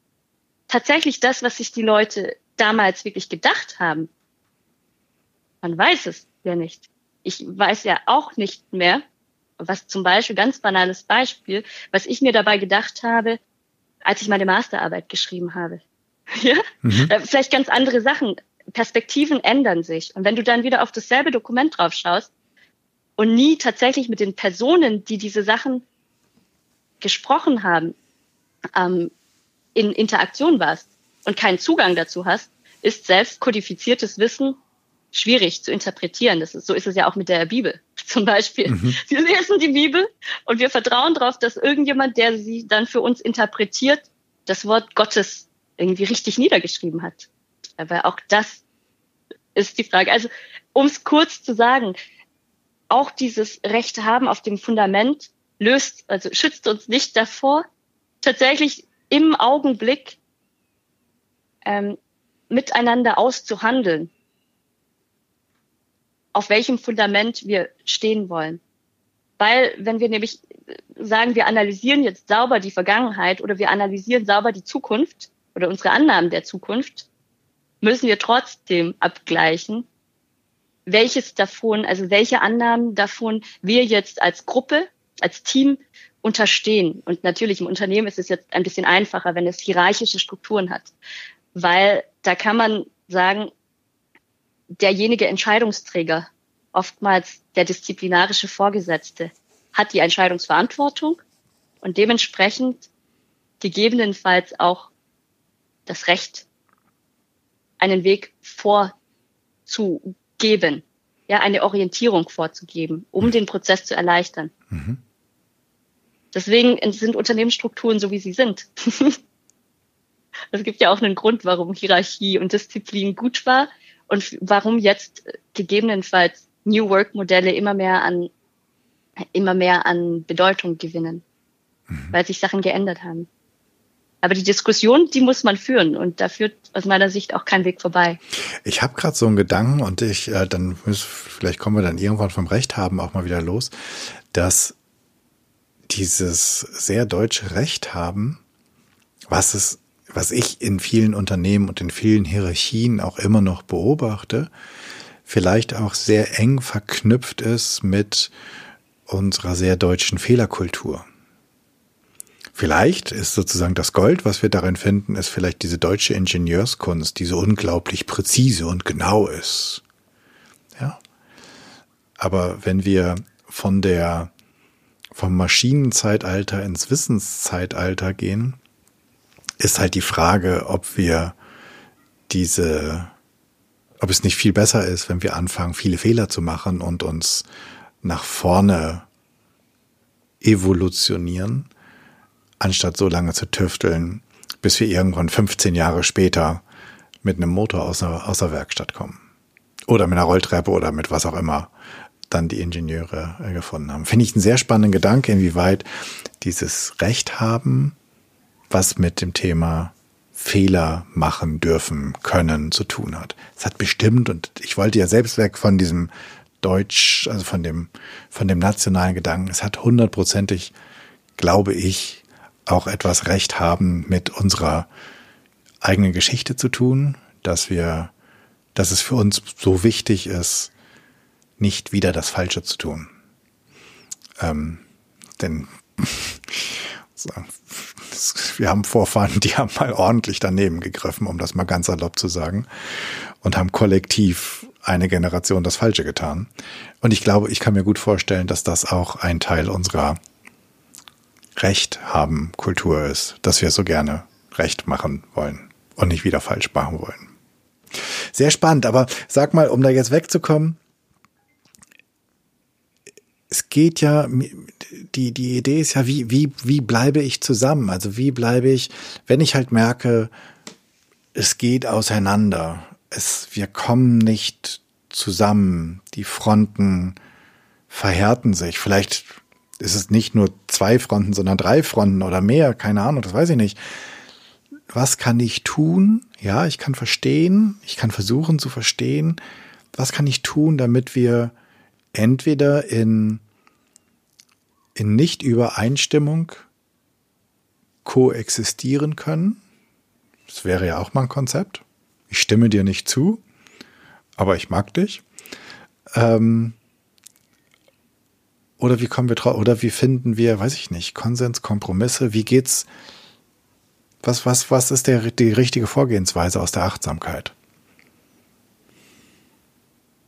tatsächlich das, was sich die Leute damals wirklich gedacht haben? Man weiß es ja nicht. Ich weiß ja auch nicht mehr, was zum Beispiel, ganz banales Beispiel, was ich mir dabei gedacht habe, als ich meine Masterarbeit geschrieben habe. ja? Mhm. Äh, vielleicht ganz andere Sachen. Perspektiven ändern sich. Und wenn du dann wieder auf dasselbe Dokument drauf schaust und nie tatsächlich mit den Personen, die diese Sachen gesprochen haben, ähm, in Interaktion warst und keinen Zugang dazu hast, ist selbst kodifiziertes Wissen schwierig zu interpretieren. Das ist, so ist es ja auch mit der Bibel zum Beispiel. Mhm. Wir lesen die Bibel und wir vertrauen darauf, dass irgendjemand, der sie dann für uns interpretiert, das Wort Gottes irgendwie richtig niedergeschrieben hat. Aber auch das ist die Frage. Also, um es kurz zu sagen, auch dieses Recht haben auf dem Fundament löst, also schützt uns nicht davor, tatsächlich im Augenblick ähm, miteinander auszuhandeln auf welchem Fundament wir stehen wollen. Weil wenn wir nämlich sagen, wir analysieren jetzt sauber die Vergangenheit oder wir analysieren sauber die Zukunft oder unsere Annahmen der Zukunft, müssen wir trotzdem abgleichen, welches davon, also welche Annahmen davon wir jetzt als Gruppe, als Team unterstehen. Und natürlich im Unternehmen ist es jetzt ein bisschen einfacher, wenn es hierarchische Strukturen hat, weil da kann man sagen, derjenige Entscheidungsträger, oftmals der disziplinarische Vorgesetzte, hat die Entscheidungsverantwortung und dementsprechend gegebenenfalls auch das Recht, einen Weg vorzugeben, ja, eine Orientierung vorzugeben, um den Prozess zu erleichtern. Mhm. Deswegen sind Unternehmensstrukturen so, wie sie sind. es gibt ja auch einen Grund, warum Hierarchie und Disziplin gut war und warum jetzt gegebenenfalls New Work Modelle immer mehr an immer mehr an Bedeutung gewinnen, mhm. weil sich Sachen geändert haben. Aber die Diskussion, die muss man führen und da führt aus meiner Sicht auch kein Weg vorbei. Ich habe gerade so einen Gedanken und ich äh, dann vielleicht kommen wir dann irgendwann vom Recht haben auch mal wieder los, dass dieses sehr deutsche Recht haben, was es was ich in vielen Unternehmen und in vielen Hierarchien auch immer noch beobachte, vielleicht auch sehr eng verknüpft ist mit unserer sehr deutschen Fehlerkultur. Vielleicht ist sozusagen das Gold, was wir darin finden, ist vielleicht diese deutsche Ingenieurskunst, die so unglaublich präzise und genau ist. Ja. Aber wenn wir von der vom Maschinenzeitalter ins Wissenszeitalter gehen, ist halt die Frage, ob wir diese, ob es nicht viel besser ist, wenn wir anfangen, viele Fehler zu machen und uns nach vorne evolutionieren, anstatt so lange zu tüfteln, bis wir irgendwann 15 Jahre später mit einem Motor aus der, aus der Werkstatt kommen. Oder mit einer Rolltreppe oder mit was auch immer dann die Ingenieure äh, gefunden haben. Finde ich einen sehr spannenden Gedanke, inwieweit dieses Recht haben, was mit dem Thema Fehler machen dürfen, können zu tun hat. Es hat bestimmt, und ich wollte ja selbst weg von diesem Deutsch, also von dem, von dem nationalen Gedanken, es hat hundertprozentig, glaube ich, auch etwas Recht haben mit unserer eigenen Geschichte zu tun, dass wir, dass es für uns so wichtig ist, nicht wieder das Falsche zu tun. Ähm, denn wir haben Vorfahren, die haben mal ordentlich daneben gegriffen, um das mal ganz salopp zu sagen, und haben kollektiv eine Generation das Falsche getan. Und ich glaube, ich kann mir gut vorstellen, dass das auch ein Teil unserer Recht haben Kultur ist, dass wir so gerne Recht machen wollen und nicht wieder falsch machen wollen. Sehr spannend, aber sag mal, um da jetzt wegzukommen, es geht ja, die, die Idee ist ja, wie, wie, wie bleibe ich zusammen? Also wie bleibe ich, wenn ich halt merke, es geht auseinander, es, wir kommen nicht zusammen, die Fronten verhärten sich. Vielleicht ist es nicht nur zwei Fronten, sondern drei Fronten oder mehr, keine Ahnung, das weiß ich nicht. Was kann ich tun? Ja, ich kann verstehen, ich kann versuchen zu verstehen, was kann ich tun, damit wir entweder in, in Nicht-Übereinstimmung koexistieren können. Das wäre ja auch mal ein Konzept. Ich stimme dir nicht zu, aber ich mag dich. Ähm, oder wie kommen wir drauf, oder wie finden wir, weiß ich nicht, Konsens, Kompromisse? Wie geht's? Was, was, was ist der, die richtige Vorgehensweise aus der Achtsamkeit?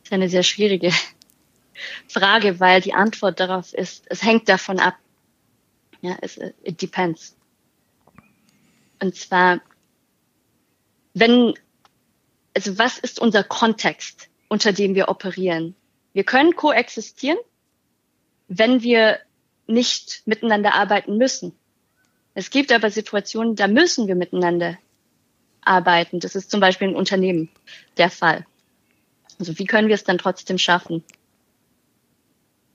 Das ist eine sehr schwierige Frage, weil die Antwort darauf ist, es hängt davon ab. Ja, es, it depends. Und zwar, wenn, also was ist unser Kontext, unter dem wir operieren? Wir können koexistieren, wenn wir nicht miteinander arbeiten müssen. Es gibt aber Situationen, da müssen wir miteinander arbeiten. Das ist zum Beispiel in Unternehmen der Fall. Also wie können wir es dann trotzdem schaffen?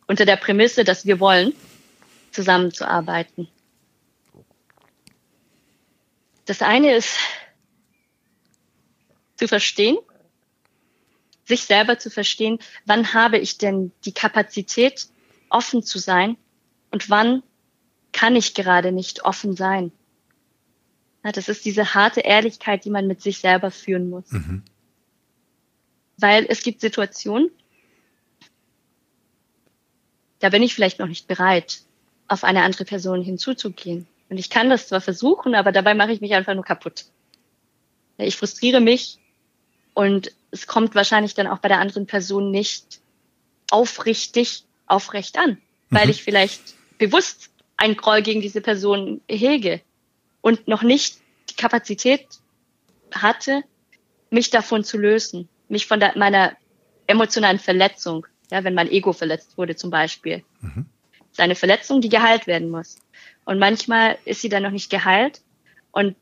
unter der Prämisse, dass wir wollen, zusammenzuarbeiten. Das eine ist zu verstehen, sich selber zu verstehen, wann habe ich denn die Kapazität, offen zu sein und wann kann ich gerade nicht offen sein. Ja, das ist diese harte Ehrlichkeit, die man mit sich selber führen muss. Mhm. Weil es gibt Situationen, da bin ich vielleicht noch nicht bereit, auf eine andere Person hinzuzugehen. Und ich kann das zwar versuchen, aber dabei mache ich mich einfach nur kaputt. Ich frustriere mich und es kommt wahrscheinlich dann auch bei der anderen Person nicht aufrichtig aufrecht an, weil mhm. ich vielleicht bewusst einen Groll gegen diese Person hege und noch nicht die Kapazität hatte, mich davon zu lösen, mich von der, meiner emotionalen Verletzung ja, wenn mein Ego verletzt wurde zum Beispiel. Mhm. Das ist eine Verletzung, die geheilt werden muss. Und manchmal ist sie dann noch nicht geheilt. Und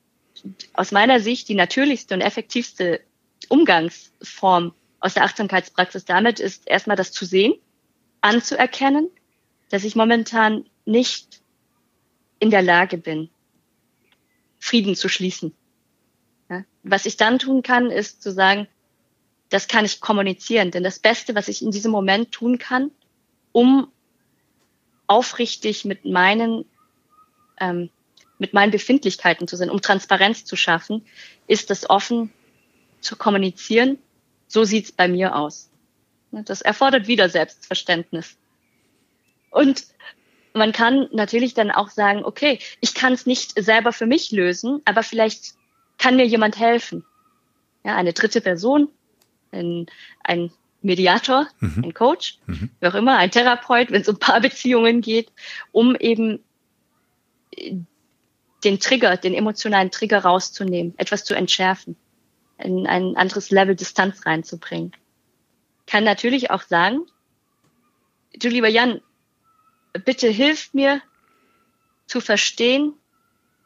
aus meiner Sicht die natürlichste und effektivste Umgangsform aus der Achtsamkeitspraxis damit ist erstmal das zu sehen, anzuerkennen, dass ich momentan nicht in der Lage bin, Frieden zu schließen. Ja? Was ich dann tun kann, ist zu sagen, das kann ich kommunizieren. Denn das Beste, was ich in diesem Moment tun kann, um aufrichtig mit meinen, ähm, mit meinen Befindlichkeiten zu sein, um Transparenz zu schaffen, ist das offen zu kommunizieren. So sieht's bei mir aus. Das erfordert wieder Selbstverständnis. Und man kann natürlich dann auch sagen, okay, ich kann es nicht selber für mich lösen, aber vielleicht kann mir jemand helfen. Ja, eine dritte Person, ein, ein Mediator, mhm. ein Coach, mhm. wie auch immer, ein Therapeut, wenn es um Paarbeziehungen geht, um eben den Trigger, den emotionalen Trigger rauszunehmen, etwas zu entschärfen, in ein anderes Level Distanz reinzubringen. Kann natürlich auch sagen, du lieber Jan, bitte hilf mir zu verstehen,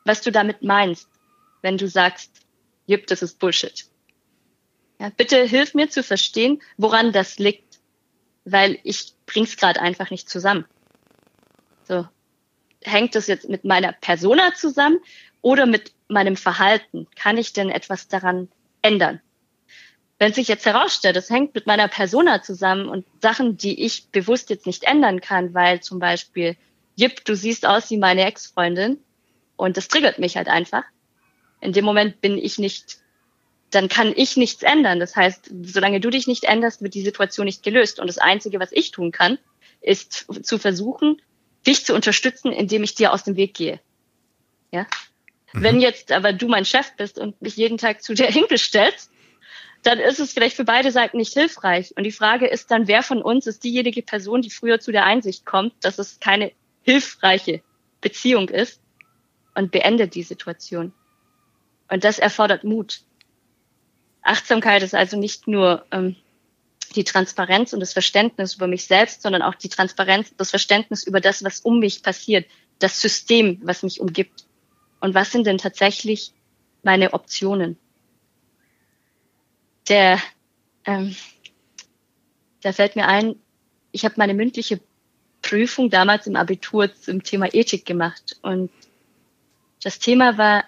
was du damit meinst, wenn du sagst, Jupp, das ist Bullshit. Ja, bitte hilf mir zu verstehen, woran das liegt, weil ich bring's gerade einfach nicht zusammen. So, hängt das jetzt mit meiner Persona zusammen oder mit meinem Verhalten? Kann ich denn etwas daran ändern? Wenn sich jetzt herausstellt, das hängt mit meiner Persona zusammen und Sachen, die ich bewusst jetzt nicht ändern kann, weil zum Beispiel, Jip, du siehst aus wie meine Ex-Freundin und das triggert mich halt einfach. In dem Moment bin ich nicht, dann kann ich nichts ändern. Das heißt, solange du dich nicht änderst, wird die Situation nicht gelöst. Und das Einzige, was ich tun kann, ist zu versuchen, dich zu unterstützen, indem ich dir aus dem Weg gehe. Ja. Mhm. Wenn jetzt aber du mein Chef bist und mich jeden Tag zu dir hingestellst, dann ist es vielleicht für beide Seiten nicht hilfreich. Und die Frage ist dann, wer von uns ist diejenige Person, die früher zu der Einsicht kommt, dass es keine hilfreiche Beziehung ist und beendet die Situation. Und das erfordert Mut. Achtsamkeit ist also nicht nur ähm, die Transparenz und das Verständnis über mich selbst, sondern auch die Transparenz, das Verständnis über das, was um mich passiert, das System, was mich umgibt. Und was sind denn tatsächlich meine Optionen? Der, ähm, da fällt mir ein, ich habe meine mündliche Prüfung damals im Abitur zum Thema Ethik gemacht und das Thema war,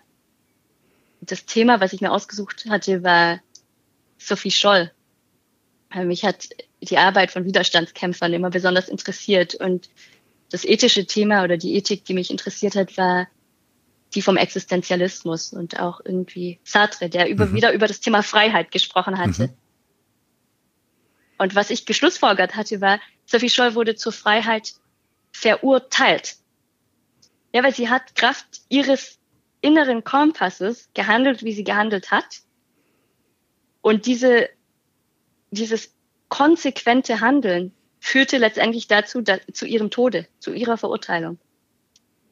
das Thema, was ich mir ausgesucht hatte, war Sophie Scholl. Mich hat die Arbeit von Widerstandskämpfern immer besonders interessiert und das ethische Thema oder die Ethik, die mich interessiert hat, war die vom Existenzialismus und auch irgendwie Sartre, der über, mhm. wieder über das Thema Freiheit gesprochen hatte. Mhm. Und was ich geschlussfolgert hatte, war, Sophie Scholl wurde zur Freiheit verurteilt. Ja, weil sie hat Kraft ihres inneren Kompasses gehandelt, wie sie gehandelt hat. Und diese dieses konsequente Handeln führte letztendlich dazu, da, zu ihrem Tode, zu ihrer Verurteilung.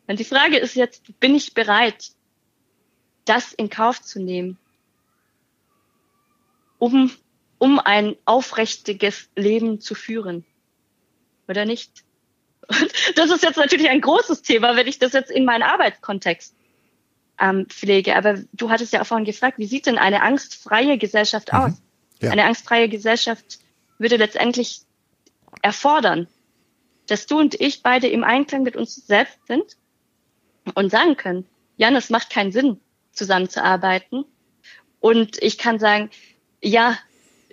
Und die Frage ist jetzt, bin ich bereit, das in Kauf zu nehmen, um, um ein aufrichtiges Leben zu führen? Oder nicht? Und das ist jetzt natürlich ein großes Thema, wenn ich das jetzt in meinen Arbeitskontext ähm, pflege. Aber du hattest ja auch vorhin gefragt, wie sieht denn eine angstfreie Gesellschaft mhm. aus? Ja. Eine angstfreie Gesellschaft würde letztendlich erfordern, dass du und ich beide im Einklang mit uns selbst sind und sagen können, Jan, es macht keinen Sinn, zusammenzuarbeiten. Und ich kann sagen, ja,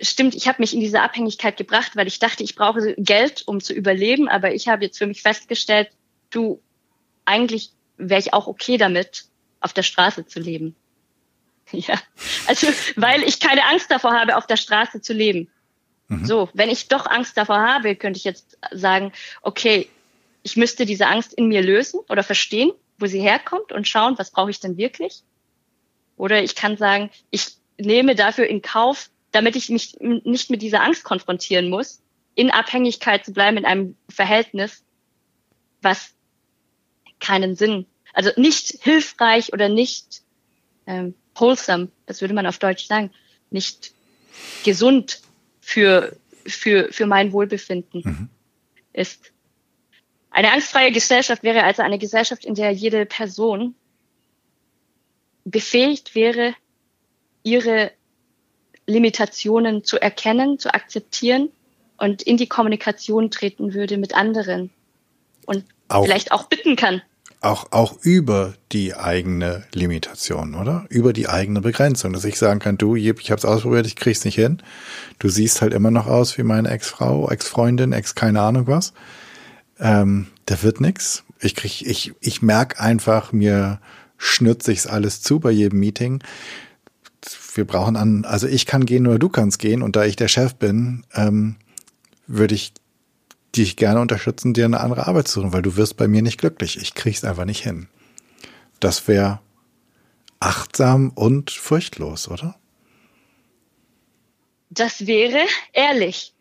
stimmt, ich habe mich in diese Abhängigkeit gebracht, weil ich dachte, ich brauche Geld, um zu überleben, aber ich habe jetzt für mich festgestellt, du, eigentlich wäre ich auch okay damit, auf der Straße zu leben. Ja, also weil ich keine Angst davor habe, auf der Straße zu leben. Mhm. So, wenn ich doch Angst davor habe, könnte ich jetzt sagen, okay, ich müsste diese Angst in mir lösen oder verstehen, wo sie herkommt und schauen, was brauche ich denn wirklich. Oder ich kann sagen, ich nehme dafür in Kauf, damit ich mich nicht mit dieser Angst konfrontieren muss, in Abhängigkeit zu bleiben in einem Verhältnis, was keinen Sinn, also nicht hilfreich oder nicht ähm, wholesome, das würde man auf Deutsch sagen, nicht gesund für, für, für mein Wohlbefinden mhm. ist. Eine angstfreie Gesellschaft wäre also eine Gesellschaft, in der jede Person befähigt wäre, ihre Limitationen zu erkennen, zu akzeptieren und in die Kommunikation treten würde mit anderen und auch, vielleicht auch bitten kann auch, auch über die eigene Limitation, oder? Über die eigene Begrenzung, dass ich sagen kann, du, ich habe es ausprobiert, ich krieg's nicht hin. Du siehst halt immer noch aus wie meine Ex-Frau, Ex-Freundin, Ex keine Ahnung was. Ähm, da wird nix. Ich krieg, ich, ich merk einfach, mir schnürt sich's alles zu bei jedem Meeting. Wir brauchen an, also ich kann gehen, nur du kannst gehen. Und da ich der Chef bin, ähm, würde ich dich gerne unterstützen, dir eine andere Arbeit zu suchen, weil du wirst bei mir nicht glücklich. Ich krieg's einfach nicht hin. Das wäre achtsam und furchtlos, oder? Das wäre ehrlich.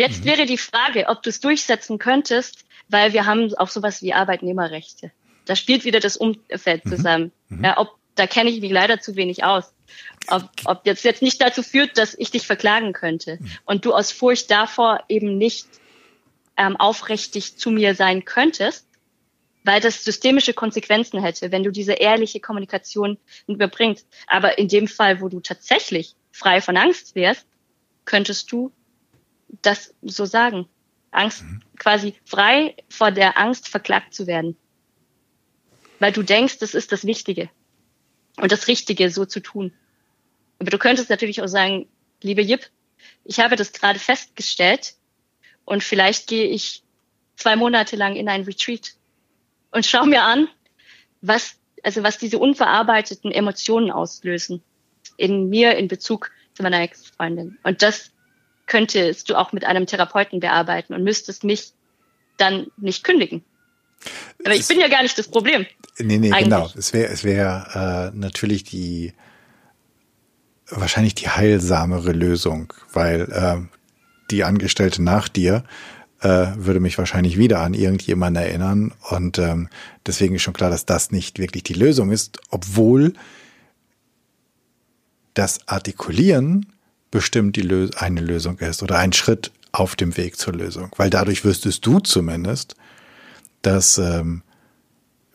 Jetzt mhm. wäre die Frage, ob du es durchsetzen könntest, weil wir haben auch sowas wie Arbeitnehmerrechte. Da spielt wieder das Umfeld mhm. zusammen. Mhm. Ja, ob, da kenne ich mich leider zu wenig aus. Ob, ob jetzt jetzt nicht dazu führt, dass ich dich verklagen könnte mhm. und du aus Furcht davor eben nicht ähm, aufrichtig zu mir sein könntest, weil das systemische Konsequenzen hätte, wenn du diese ehrliche Kommunikation überbringst. Aber in dem Fall, wo du tatsächlich frei von Angst wärst, könntest du das so sagen. Angst, mhm. quasi frei vor der Angst, verklagt zu werden. Weil du denkst, das ist das Wichtige. Und das Richtige so zu tun. Aber du könntest natürlich auch sagen, liebe Jip, ich habe das gerade festgestellt und vielleicht gehe ich zwei Monate lang in ein Retreat und schau mir an, was, also was diese unverarbeiteten Emotionen auslösen in mir in Bezug zu meiner Ex-Freundin. Und das könntest du auch mit einem Therapeuten bearbeiten und müsstest mich dann nicht kündigen. Aber ich es, bin ja gar nicht das Problem. Nee, nee, eigentlich. genau. Es wäre es wäre äh, natürlich die wahrscheinlich die heilsamere Lösung, weil äh, die Angestellte nach dir äh, würde mich wahrscheinlich wieder an irgendjemanden erinnern. Und ähm, deswegen ist schon klar, dass das nicht wirklich die Lösung ist, obwohl das Artikulieren bestimmt die Lös eine Lösung ist oder ein Schritt auf dem Weg zur Lösung. Weil dadurch wüsstest du zumindest, dass ähm,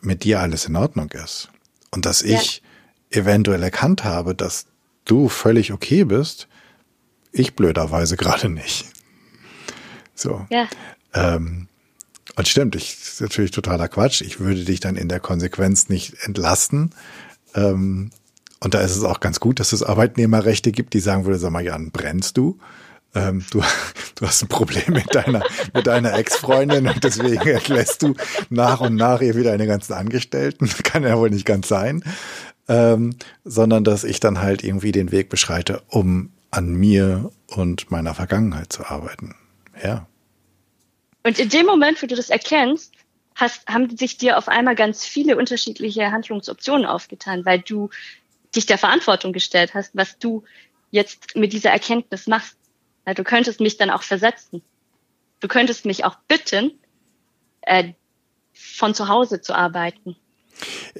mit dir alles in Ordnung ist. Und dass ja. ich eventuell erkannt habe, dass du völlig okay bist, ich blöderweise gerade nicht. So. Ja. Ähm, und stimmt, ich ist natürlich totaler Quatsch. Ich würde dich dann in der Konsequenz nicht entlasten. Ähm, und da ist es auch ganz gut, dass es Arbeitnehmerrechte gibt, die sagen würde, sag mal, Jan, brennst du? Ähm, du, du hast ein Problem mit deiner, mit deiner Ex-Freundin und deswegen entlässt du nach und nach ihr wieder eine ganzen Angestellten. Kann ja wohl nicht ganz sein. Ähm, sondern dass ich dann halt irgendwie den Weg beschreite, um an mir und meiner Vergangenheit zu arbeiten. Ja. Und in dem Moment, wo du das erkennst, hast, haben sich dir auf einmal ganz viele unterschiedliche Handlungsoptionen aufgetan, weil du dich der Verantwortung gestellt hast, was du jetzt mit dieser Erkenntnis machst. Ja, du könntest mich dann auch versetzen. Du könntest mich auch bitten, äh, von zu Hause zu arbeiten.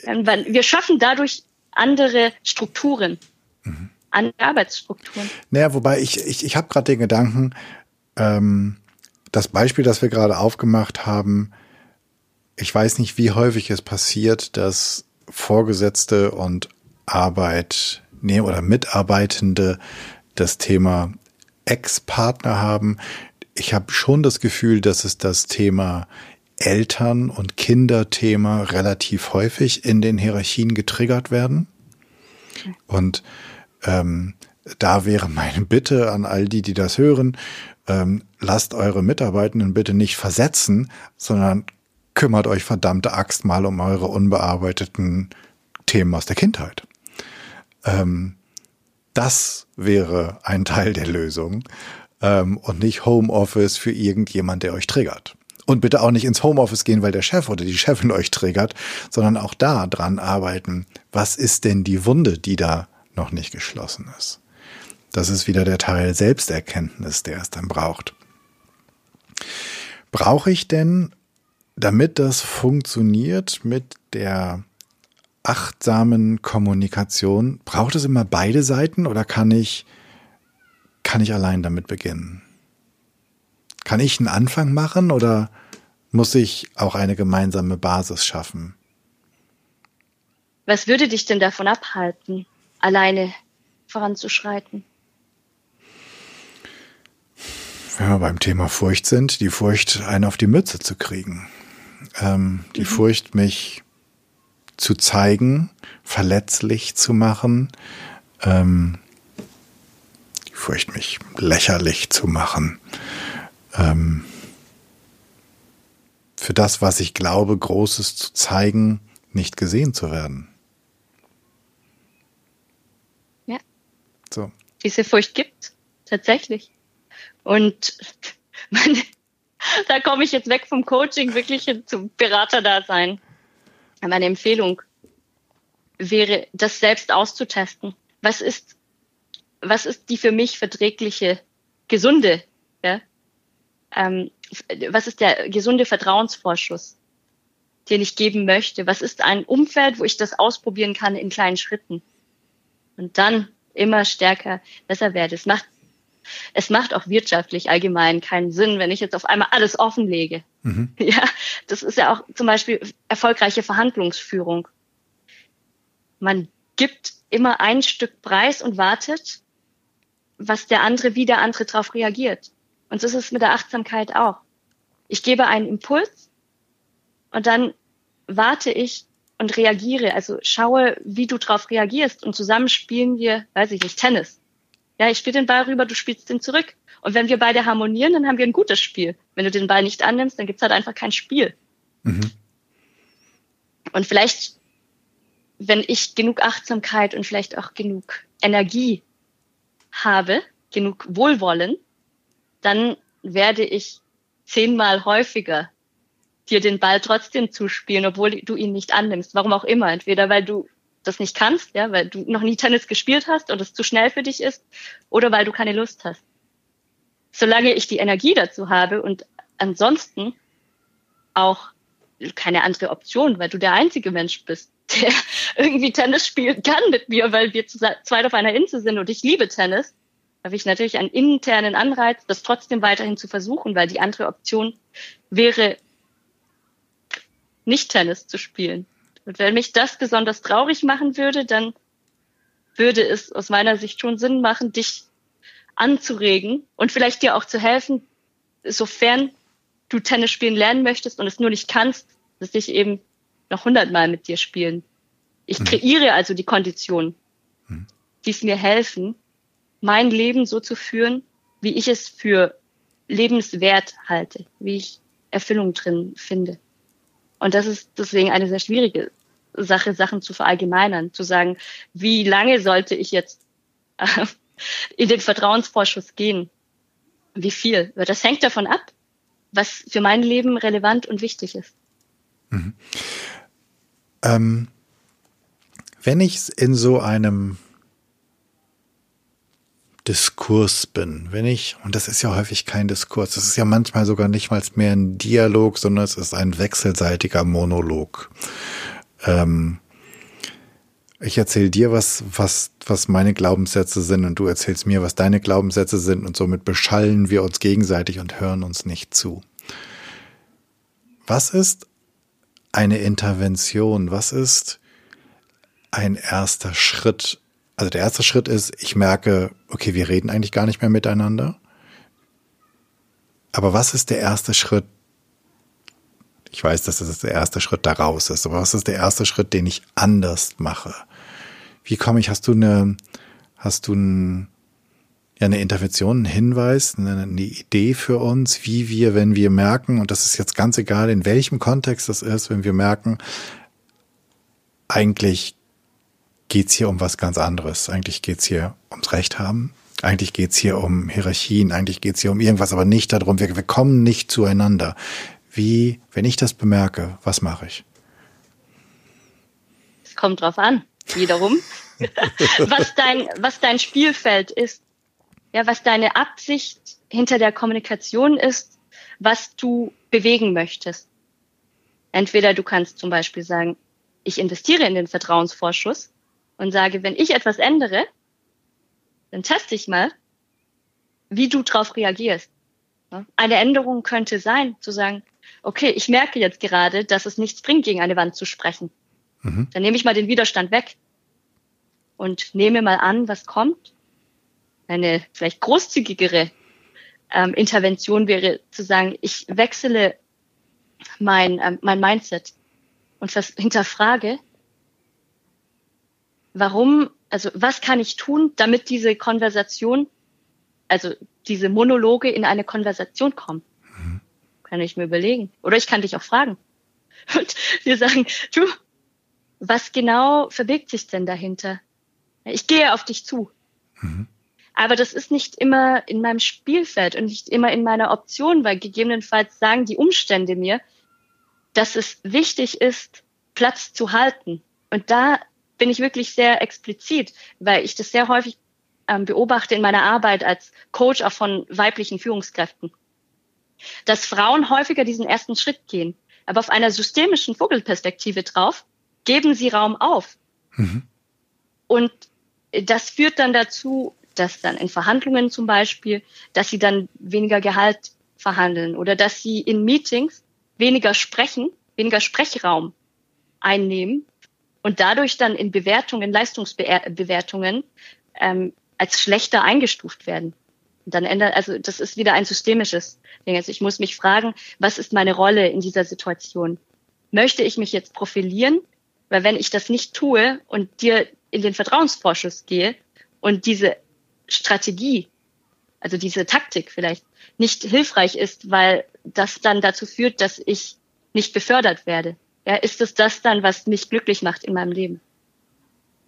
Ähm, wir schaffen dadurch andere Strukturen, mhm. andere Arbeitsstrukturen. Naja, wobei ich, ich, ich habe gerade den Gedanken, ähm, das Beispiel, das wir gerade aufgemacht haben, ich weiß nicht, wie häufig es passiert, dass Vorgesetzte und Arbeitnehmer oder Mitarbeitende das Thema Ex-Partner haben. Ich habe schon das Gefühl, dass es das Thema Eltern- und Kinderthema relativ häufig in den Hierarchien getriggert werden. Und ähm, da wäre meine Bitte an all die, die das hören, ähm, lasst eure Mitarbeitenden bitte nicht versetzen, sondern kümmert euch verdammte Axt mal um eure unbearbeiteten Themen aus der Kindheit. Ähm, das wäre ein Teil der Lösung ähm, und nicht Homeoffice für irgendjemand, der euch triggert. Und bitte auch nicht ins Homeoffice gehen, weil der Chef oder die Chefin euch triggert, sondern auch da dran arbeiten. Was ist denn die Wunde, die da noch nicht geschlossen ist? Das ist wieder der Teil Selbsterkenntnis, der es dann braucht. Brauche ich denn, damit das funktioniert mit der achtsamen Kommunikation, braucht es immer beide Seiten oder kann ich, kann ich allein damit beginnen? Kann ich einen Anfang machen oder muss ich auch eine gemeinsame Basis schaffen? Was würde dich denn davon abhalten, alleine voranzuschreiten? wenn wir beim Thema Furcht sind, die Furcht, einen auf die Mütze zu kriegen. Ähm, die mhm. Furcht, mich zu zeigen, verletzlich zu machen, ähm, die Furcht, mich lächerlich zu machen. Ähm, für das, was ich glaube, Großes zu zeigen, nicht gesehen zu werden. Ja. So. Diese Furcht gibt tatsächlich. Und meine, da komme ich jetzt weg vom Coaching wirklich zum Beraterdasein. Meine Empfehlung wäre, das selbst auszutesten. Was ist, was ist die für mich verträgliche, gesunde ja, ähm, was ist der gesunde Vertrauensvorschuss, den ich geben möchte? Was ist ein Umfeld, wo ich das ausprobieren kann in kleinen Schritten? Und dann immer stärker besser werde. Es macht, es macht auch wirtschaftlich allgemein keinen Sinn, wenn ich jetzt auf einmal alles offenlege. Mhm. Ja, das ist ja auch zum Beispiel erfolgreiche Verhandlungsführung. Man gibt immer ein Stück Preis und wartet, was der andere, wie der andere darauf reagiert. Und so ist es mit der Achtsamkeit auch. Ich gebe einen Impuls und dann warte ich und reagiere. Also schaue, wie du darauf reagierst und zusammen spielen wir, weiß ich nicht, Tennis. Ja, ich spiele den Ball rüber, du spielst den zurück. Und wenn wir beide harmonieren, dann haben wir ein gutes Spiel. Wenn du den Ball nicht annimmst, dann gibt's halt einfach kein Spiel. Mhm. Und vielleicht, wenn ich genug Achtsamkeit und vielleicht auch genug Energie habe, genug Wohlwollen, dann werde ich zehnmal häufiger dir den Ball trotzdem zuspielen, obwohl du ihn nicht annimmst. Warum auch immer. Entweder weil du das nicht kannst, ja, weil du noch nie Tennis gespielt hast und es zu schnell für dich ist, oder weil du keine Lust hast. Solange ich die Energie dazu habe und ansonsten auch keine andere Option, weil du der einzige Mensch bist, der irgendwie Tennis spielen kann mit mir, weil wir zu zweit auf einer Insel sind und ich liebe Tennis, habe ich natürlich einen internen Anreiz, das trotzdem weiterhin zu versuchen, weil die andere Option wäre, nicht Tennis zu spielen. Und wenn mich das besonders traurig machen würde, dann würde es aus meiner Sicht schon Sinn machen, dich anzuregen und vielleicht dir auch zu helfen, sofern du Tennis spielen lernen möchtest und es nur nicht kannst, dass ich eben noch hundertmal mit dir spielen. Ich mhm. kreiere also die Konditionen, mhm. die es mir helfen, mein Leben so zu führen, wie ich es für lebenswert halte, wie ich Erfüllung drin finde. Und das ist deswegen eine sehr schwierige Sache, Sachen zu verallgemeinern, zu sagen, wie lange sollte ich jetzt äh, in den Vertrauensvorschuss gehen? Wie viel? Das hängt davon ab, was für mein Leben relevant und wichtig ist. Mhm. Ähm, wenn ich in so einem Diskurs bin, wenn ich, und das ist ja häufig kein Diskurs, das ist ja manchmal sogar nicht mal mehr ein Dialog, sondern es ist ein wechselseitiger Monolog. Ähm, ich erzähle dir was, was, was meine Glaubenssätze sind und du erzählst mir, was deine Glaubenssätze sind und somit beschallen wir uns gegenseitig und hören uns nicht zu. Was ist eine Intervention? Was ist ein erster Schritt also der erste Schritt ist, ich merke, okay, wir reden eigentlich gar nicht mehr miteinander. Aber was ist der erste Schritt? Ich weiß, dass das der erste Schritt daraus ist, aber was ist der erste Schritt, den ich anders mache? Wie komme ich, hast du eine, hast du ein, ja, eine Intervention, einen Hinweis, eine, eine Idee für uns, wie wir, wenn wir merken, und das ist jetzt ganz egal, in welchem Kontext das ist, wenn wir merken, eigentlich geht's hier um was ganz anderes. Eigentlich geht's hier ums Recht haben. Eigentlich geht's hier um Hierarchien. Eigentlich geht's hier um irgendwas, aber nicht darum. Wir, wir kommen nicht zueinander. Wie, wenn ich das bemerke, was mache ich? Es kommt drauf an, wiederum, was dein, was dein Spielfeld ist. Ja, was deine Absicht hinter der Kommunikation ist, was du bewegen möchtest. Entweder du kannst zum Beispiel sagen, ich investiere in den Vertrauensvorschuss und sage, wenn ich etwas ändere, dann teste ich mal, wie du darauf reagierst. Eine Änderung könnte sein, zu sagen, okay, ich merke jetzt gerade, dass es nichts bringt, gegen eine Wand zu sprechen. Mhm. Dann nehme ich mal den Widerstand weg und nehme mal an, was kommt. Eine vielleicht großzügigere ähm, Intervention wäre zu sagen, ich wechsle mein, ähm, mein Mindset und hinterfrage, warum, also was kann ich tun, damit diese Konversation, also diese Monologe in eine Konversation kommen? Kann ich mir überlegen. Oder ich kann dich auch fragen. Und wir sagen, du, was genau verbirgt sich denn dahinter? Ich gehe auf dich zu. Mhm. Aber das ist nicht immer in meinem Spielfeld und nicht immer in meiner Option, weil gegebenenfalls sagen die Umstände mir, dass es wichtig ist, Platz zu halten. Und da bin ich wirklich sehr explizit, weil ich das sehr häufig ähm, beobachte in meiner Arbeit als Coach auch von weiblichen Führungskräften. Dass Frauen häufiger diesen ersten Schritt gehen. Aber auf einer systemischen Vogelperspektive drauf, geben sie Raum auf. Mhm. Und das führt dann dazu, dass dann in Verhandlungen zum Beispiel, dass sie dann weniger Gehalt verhandeln oder dass sie in Meetings weniger sprechen, weniger Sprechraum einnehmen und dadurch dann in Bewertungen, Leistungsbewertungen ähm, als schlechter eingestuft werden. Dann ändert, also das ist wieder ein systemisches Ding. Also ich muss mich fragen, was ist meine Rolle in dieser Situation? Möchte ich mich jetzt profilieren? Weil wenn ich das nicht tue und dir in den Vertrauensvorschuss gehe und diese Strategie, also diese Taktik vielleicht nicht hilfreich ist, weil das dann dazu führt, dass ich nicht befördert werde. Ja, ist es das dann, was mich glücklich macht in meinem Leben?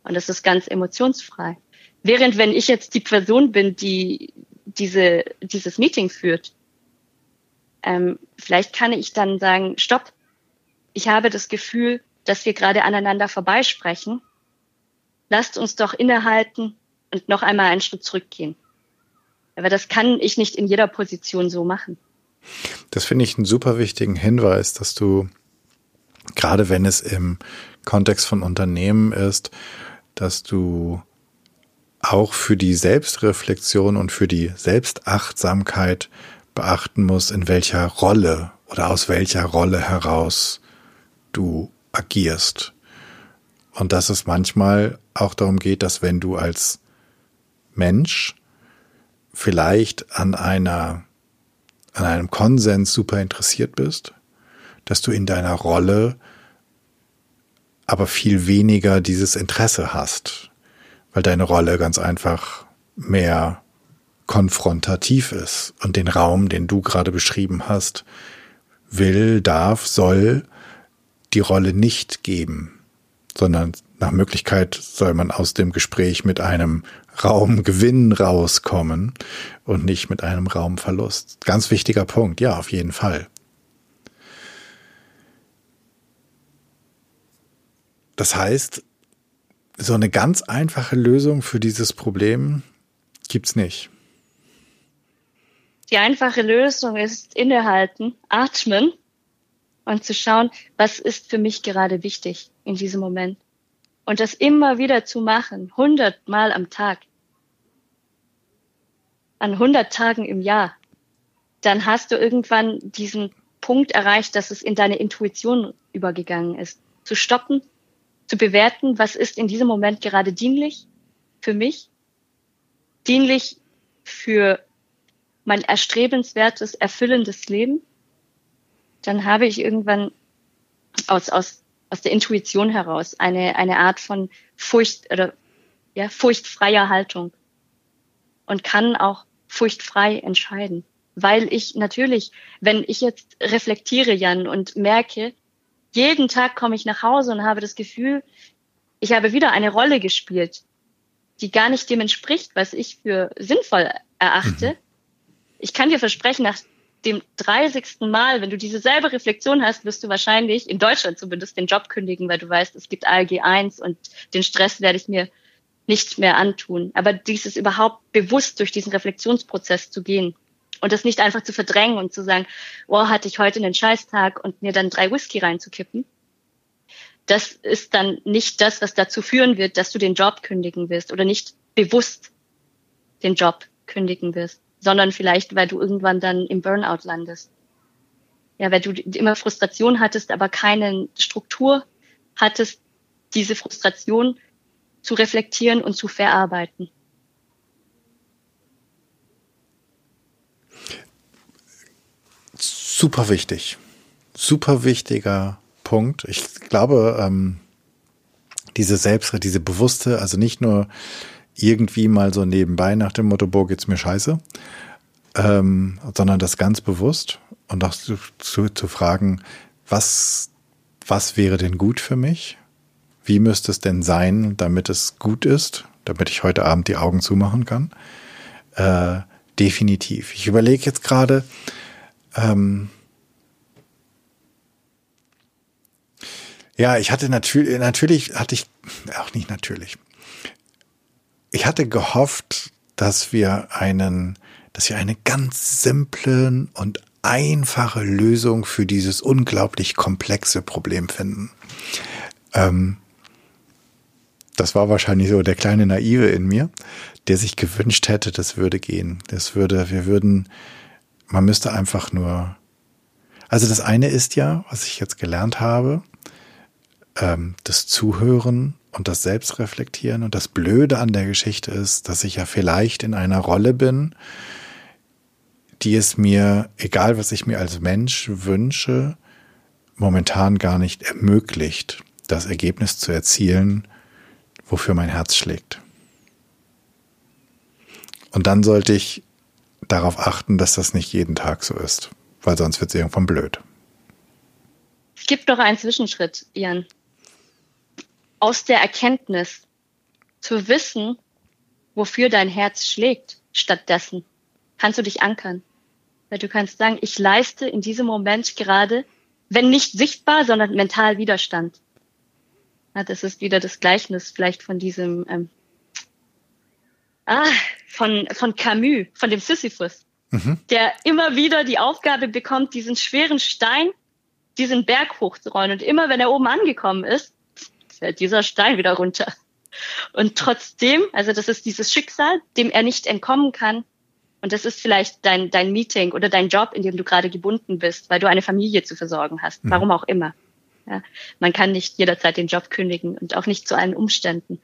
Und das ist ganz emotionsfrei. Während wenn ich jetzt die Person bin, die diese, dieses Meeting führt, ähm, vielleicht kann ich dann sagen, stopp, ich habe das Gefühl, dass wir gerade aneinander vorbeisprechen. Lasst uns doch innehalten und noch einmal einen Schritt zurückgehen. Aber das kann ich nicht in jeder Position so machen. Das finde ich einen super wichtigen Hinweis, dass du, gerade wenn es im Kontext von Unternehmen ist, dass du auch für die Selbstreflexion und für die Selbstachtsamkeit beachten musst, in welcher Rolle oder aus welcher Rolle heraus du agierst. Und dass es manchmal auch darum geht, dass wenn du als Mensch vielleicht an einer, an einem Konsens super interessiert bist, dass du in deiner Rolle aber viel weniger dieses Interesse hast, weil deine Rolle ganz einfach mehr konfrontativ ist und den Raum, den du gerade beschrieben hast, will, darf, soll die Rolle nicht geben, sondern nach Möglichkeit soll man aus dem Gespräch mit einem Raumgewinn rauskommen und nicht mit einem Raumverlust. Ganz wichtiger Punkt, ja, auf jeden Fall. Das heißt, so eine ganz einfache Lösung für dieses Problem gibt's nicht. Die einfache Lösung ist innehalten, atmen und zu schauen, was ist für mich gerade wichtig in diesem Moment. Und das immer wieder zu machen, hundertmal am Tag, an hundert Tagen im Jahr, dann hast du irgendwann diesen Punkt erreicht, dass es in deine Intuition übergegangen ist. Zu stoppen, zu bewerten, was ist in diesem Moment gerade dienlich für mich, dienlich für mein erstrebenswertes, erfüllendes Leben, dann habe ich irgendwann aus, aus, aus der Intuition heraus eine, eine Art von Furcht oder ja, furchtfreier Haltung und kann auch furchtfrei entscheiden. Weil ich natürlich, wenn ich jetzt reflektiere, Jan, und merke, jeden Tag komme ich nach Hause und habe das Gefühl, ich habe wieder eine Rolle gespielt, die gar nicht dem entspricht, was ich für sinnvoll erachte. Mhm. Ich kann dir versprechen, nach dem 30. Mal, wenn du diese selbe Reflexion hast, wirst du wahrscheinlich in Deutschland zumindest den Job kündigen, weil du weißt, es gibt ALG 1 und den Stress werde ich mir nicht mehr antun. Aber dieses überhaupt bewusst durch diesen Reflexionsprozess zu gehen, und das nicht einfach zu verdrängen und zu sagen, oh, hatte ich heute einen Scheißtag und mir dann drei Whisky reinzukippen. Das ist dann nicht das, was dazu führen wird, dass du den Job kündigen wirst oder nicht bewusst den Job kündigen wirst, sondern vielleicht, weil du irgendwann dann im Burnout landest. Ja, weil du immer Frustration hattest, aber keine Struktur hattest, diese Frustration zu reflektieren und zu verarbeiten. Super wichtig. Super wichtiger Punkt. Ich glaube, ähm, diese Selbst, diese bewusste, also nicht nur irgendwie mal so nebenbei nach dem Motto, boah, geht's mir scheiße, ähm, sondern das ganz bewusst und auch zu, zu, zu fragen, was, was wäre denn gut für mich? Wie müsste es denn sein, damit es gut ist, damit ich heute Abend die Augen zumachen kann? Äh, definitiv. Ich überlege jetzt gerade, ähm, ja, ich hatte natürlich, natürlich hatte ich, auch nicht natürlich. Ich hatte gehofft, dass wir einen, dass wir einen ganz simplen und einfache Lösung für dieses unglaublich komplexe Problem finden. Ähm, das war wahrscheinlich so der kleine Naive in mir, der sich gewünscht hätte, das würde gehen. Das würde, wir würden, man müsste einfach nur. Also das eine ist ja, was ich jetzt gelernt habe, ähm, das Zuhören und das Selbstreflektieren. Und das Blöde an der Geschichte ist, dass ich ja vielleicht in einer Rolle bin, die es mir, egal was ich mir als Mensch wünsche, momentan gar nicht ermöglicht, das Ergebnis zu erzielen, wofür mein Herz schlägt. Und dann sollte ich darauf achten, dass das nicht jeden Tag so ist, weil sonst wird es irgendwann blöd. Es gibt doch einen Zwischenschritt, Ian. Aus der Erkenntnis zu wissen, wofür dein Herz schlägt, stattdessen kannst du dich ankern. Weil du kannst sagen, ich leiste in diesem Moment gerade, wenn nicht sichtbar, sondern mental Widerstand. Das ist wieder das Gleichnis vielleicht von diesem, ähm, ah, von, von Camus, von dem Sisyphus, mhm. der immer wieder die Aufgabe bekommt, diesen schweren Stein, diesen Berg hochzurollen. Und immer wenn er oben angekommen ist, fällt dieser Stein wieder runter. Und trotzdem, also das ist dieses Schicksal, dem er nicht entkommen kann. Und das ist vielleicht dein, dein Meeting oder dein Job, in dem du gerade gebunden bist, weil du eine Familie zu versorgen hast, mhm. warum auch immer. Ja, man kann nicht jederzeit den Job kündigen und auch nicht zu allen Umständen.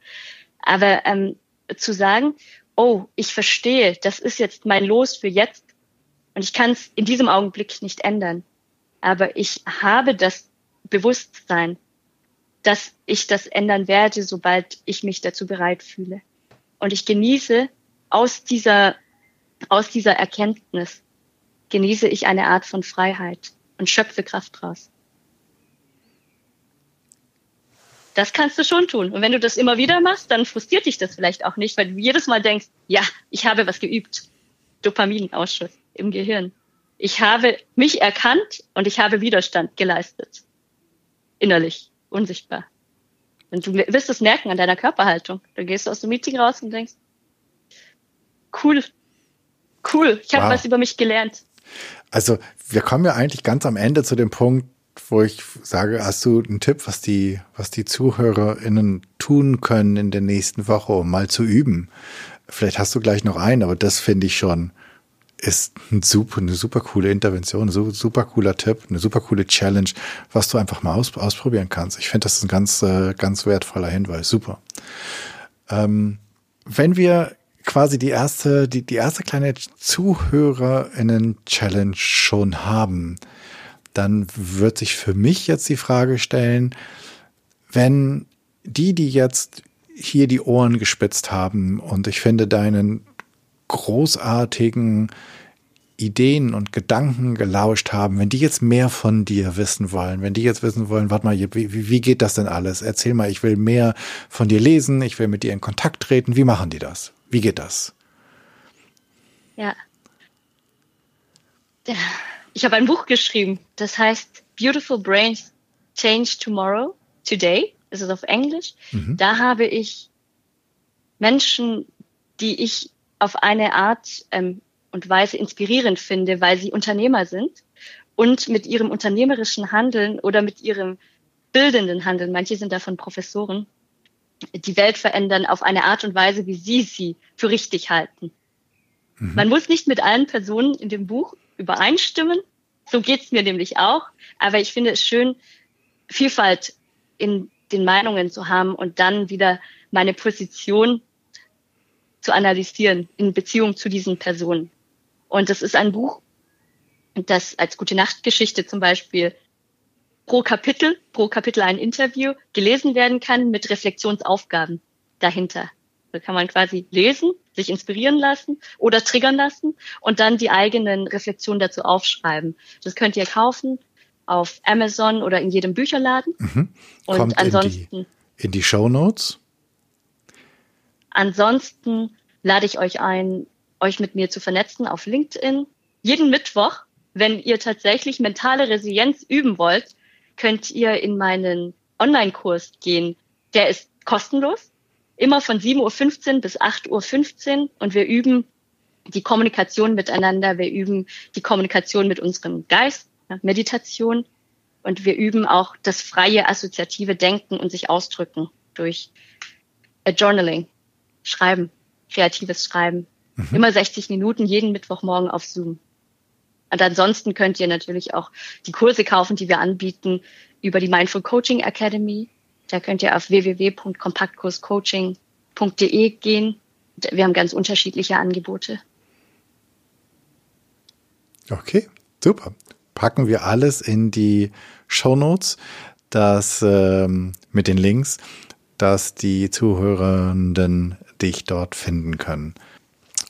Aber ähm, zu sagen, oh, ich verstehe, das ist jetzt mein Los für jetzt und ich kann es in diesem Augenblick nicht ändern. Aber ich habe das Bewusstsein, dass ich das ändern werde, sobald ich mich dazu bereit fühle. Und ich genieße aus dieser, aus dieser Erkenntnis, genieße ich eine Art von Freiheit und schöpfe Kraft draus. Das kannst du schon tun. Und wenn du das immer wieder machst, dann frustriert dich das vielleicht auch nicht, weil du jedes Mal denkst, ja, ich habe was geübt. Dopaminausschuss im Gehirn. Ich habe mich erkannt und ich habe Widerstand geleistet. Innerlich, unsichtbar. Und du wirst es merken an deiner Körperhaltung. Dann gehst du aus dem Meeting raus und denkst, cool, cool, ich habe wow. was über mich gelernt. Also wir kommen ja eigentlich ganz am Ende zu dem Punkt, wo ich sage, hast du einen Tipp, was die, was die ZuhörerInnen tun können in der nächsten Woche, um mal zu üben? Vielleicht hast du gleich noch einen, aber das finde ich schon, ist ein super, eine super coole Intervention, ein super cooler Tipp, eine super coole Challenge, was du einfach mal aus, ausprobieren kannst. Ich finde, das ist ein ganz, äh, ganz wertvoller Hinweis. Super. Ähm, wenn wir quasi die erste, die, die erste kleine ZuhörerInnen-Challenge schon haben, dann wird sich für mich jetzt die Frage stellen, wenn die, die jetzt hier die Ohren gespitzt haben und ich finde deinen großartigen Ideen und Gedanken gelauscht haben, wenn die jetzt mehr von dir wissen wollen, wenn die jetzt wissen wollen, warte mal, wie, wie geht das denn alles? Erzähl mal, ich will mehr von dir lesen, ich will mit dir in Kontakt treten. Wie machen die das? Wie geht das? Ja. ja ich habe ein Buch geschrieben, das heißt Beautiful Brains Change Tomorrow, Today. Das ist auf Englisch. Mhm. Da habe ich Menschen, die ich auf eine Art ähm, und Weise inspirierend finde, weil sie Unternehmer sind und mit ihrem unternehmerischen Handeln oder mit ihrem bildenden Handeln, manche sind davon Professoren, die Welt verändern auf eine Art und Weise, wie sie sie für richtig halten. Mhm. Man muss nicht mit allen Personen in dem Buch übereinstimmen. So geht's mir nämlich auch. Aber ich finde es schön, Vielfalt in den Meinungen zu haben und dann wieder meine Position zu analysieren in Beziehung zu diesen Personen. Und das ist ein Buch, das als gute Nachtgeschichte zum Beispiel pro Kapitel, pro Kapitel ein Interview gelesen werden kann mit Reflexionsaufgaben dahinter. Da kann man quasi lesen, sich inspirieren lassen oder triggern lassen und dann die eigenen Reflexionen dazu aufschreiben. Das könnt ihr kaufen auf Amazon oder in jedem Bücherladen. Mhm. Und Kommt ansonsten in die, in die Show Notes. Ansonsten lade ich euch ein, euch mit mir zu vernetzen auf LinkedIn. Jeden Mittwoch, wenn ihr tatsächlich mentale Resilienz üben wollt, könnt ihr in meinen Online-Kurs gehen. Der ist kostenlos immer von 7.15 Uhr bis 8.15 Uhr und wir üben die Kommunikation miteinander, wir üben die Kommunikation mit unserem Geist, Meditation und wir üben auch das freie assoziative Denken und sich ausdrücken durch Journaling, Schreiben, kreatives Schreiben. Mhm. Immer 60 Minuten jeden Mittwochmorgen auf Zoom. Und ansonsten könnt ihr natürlich auch die Kurse kaufen, die wir anbieten über die Mindful Coaching Academy. Da könnt ihr auf www.kompaktkurscoaching.de gehen. Wir haben ganz unterschiedliche Angebote. Okay, super. Packen wir alles in die Show Notes, das ähm, mit den Links, dass die Zuhörenden dich dort finden können.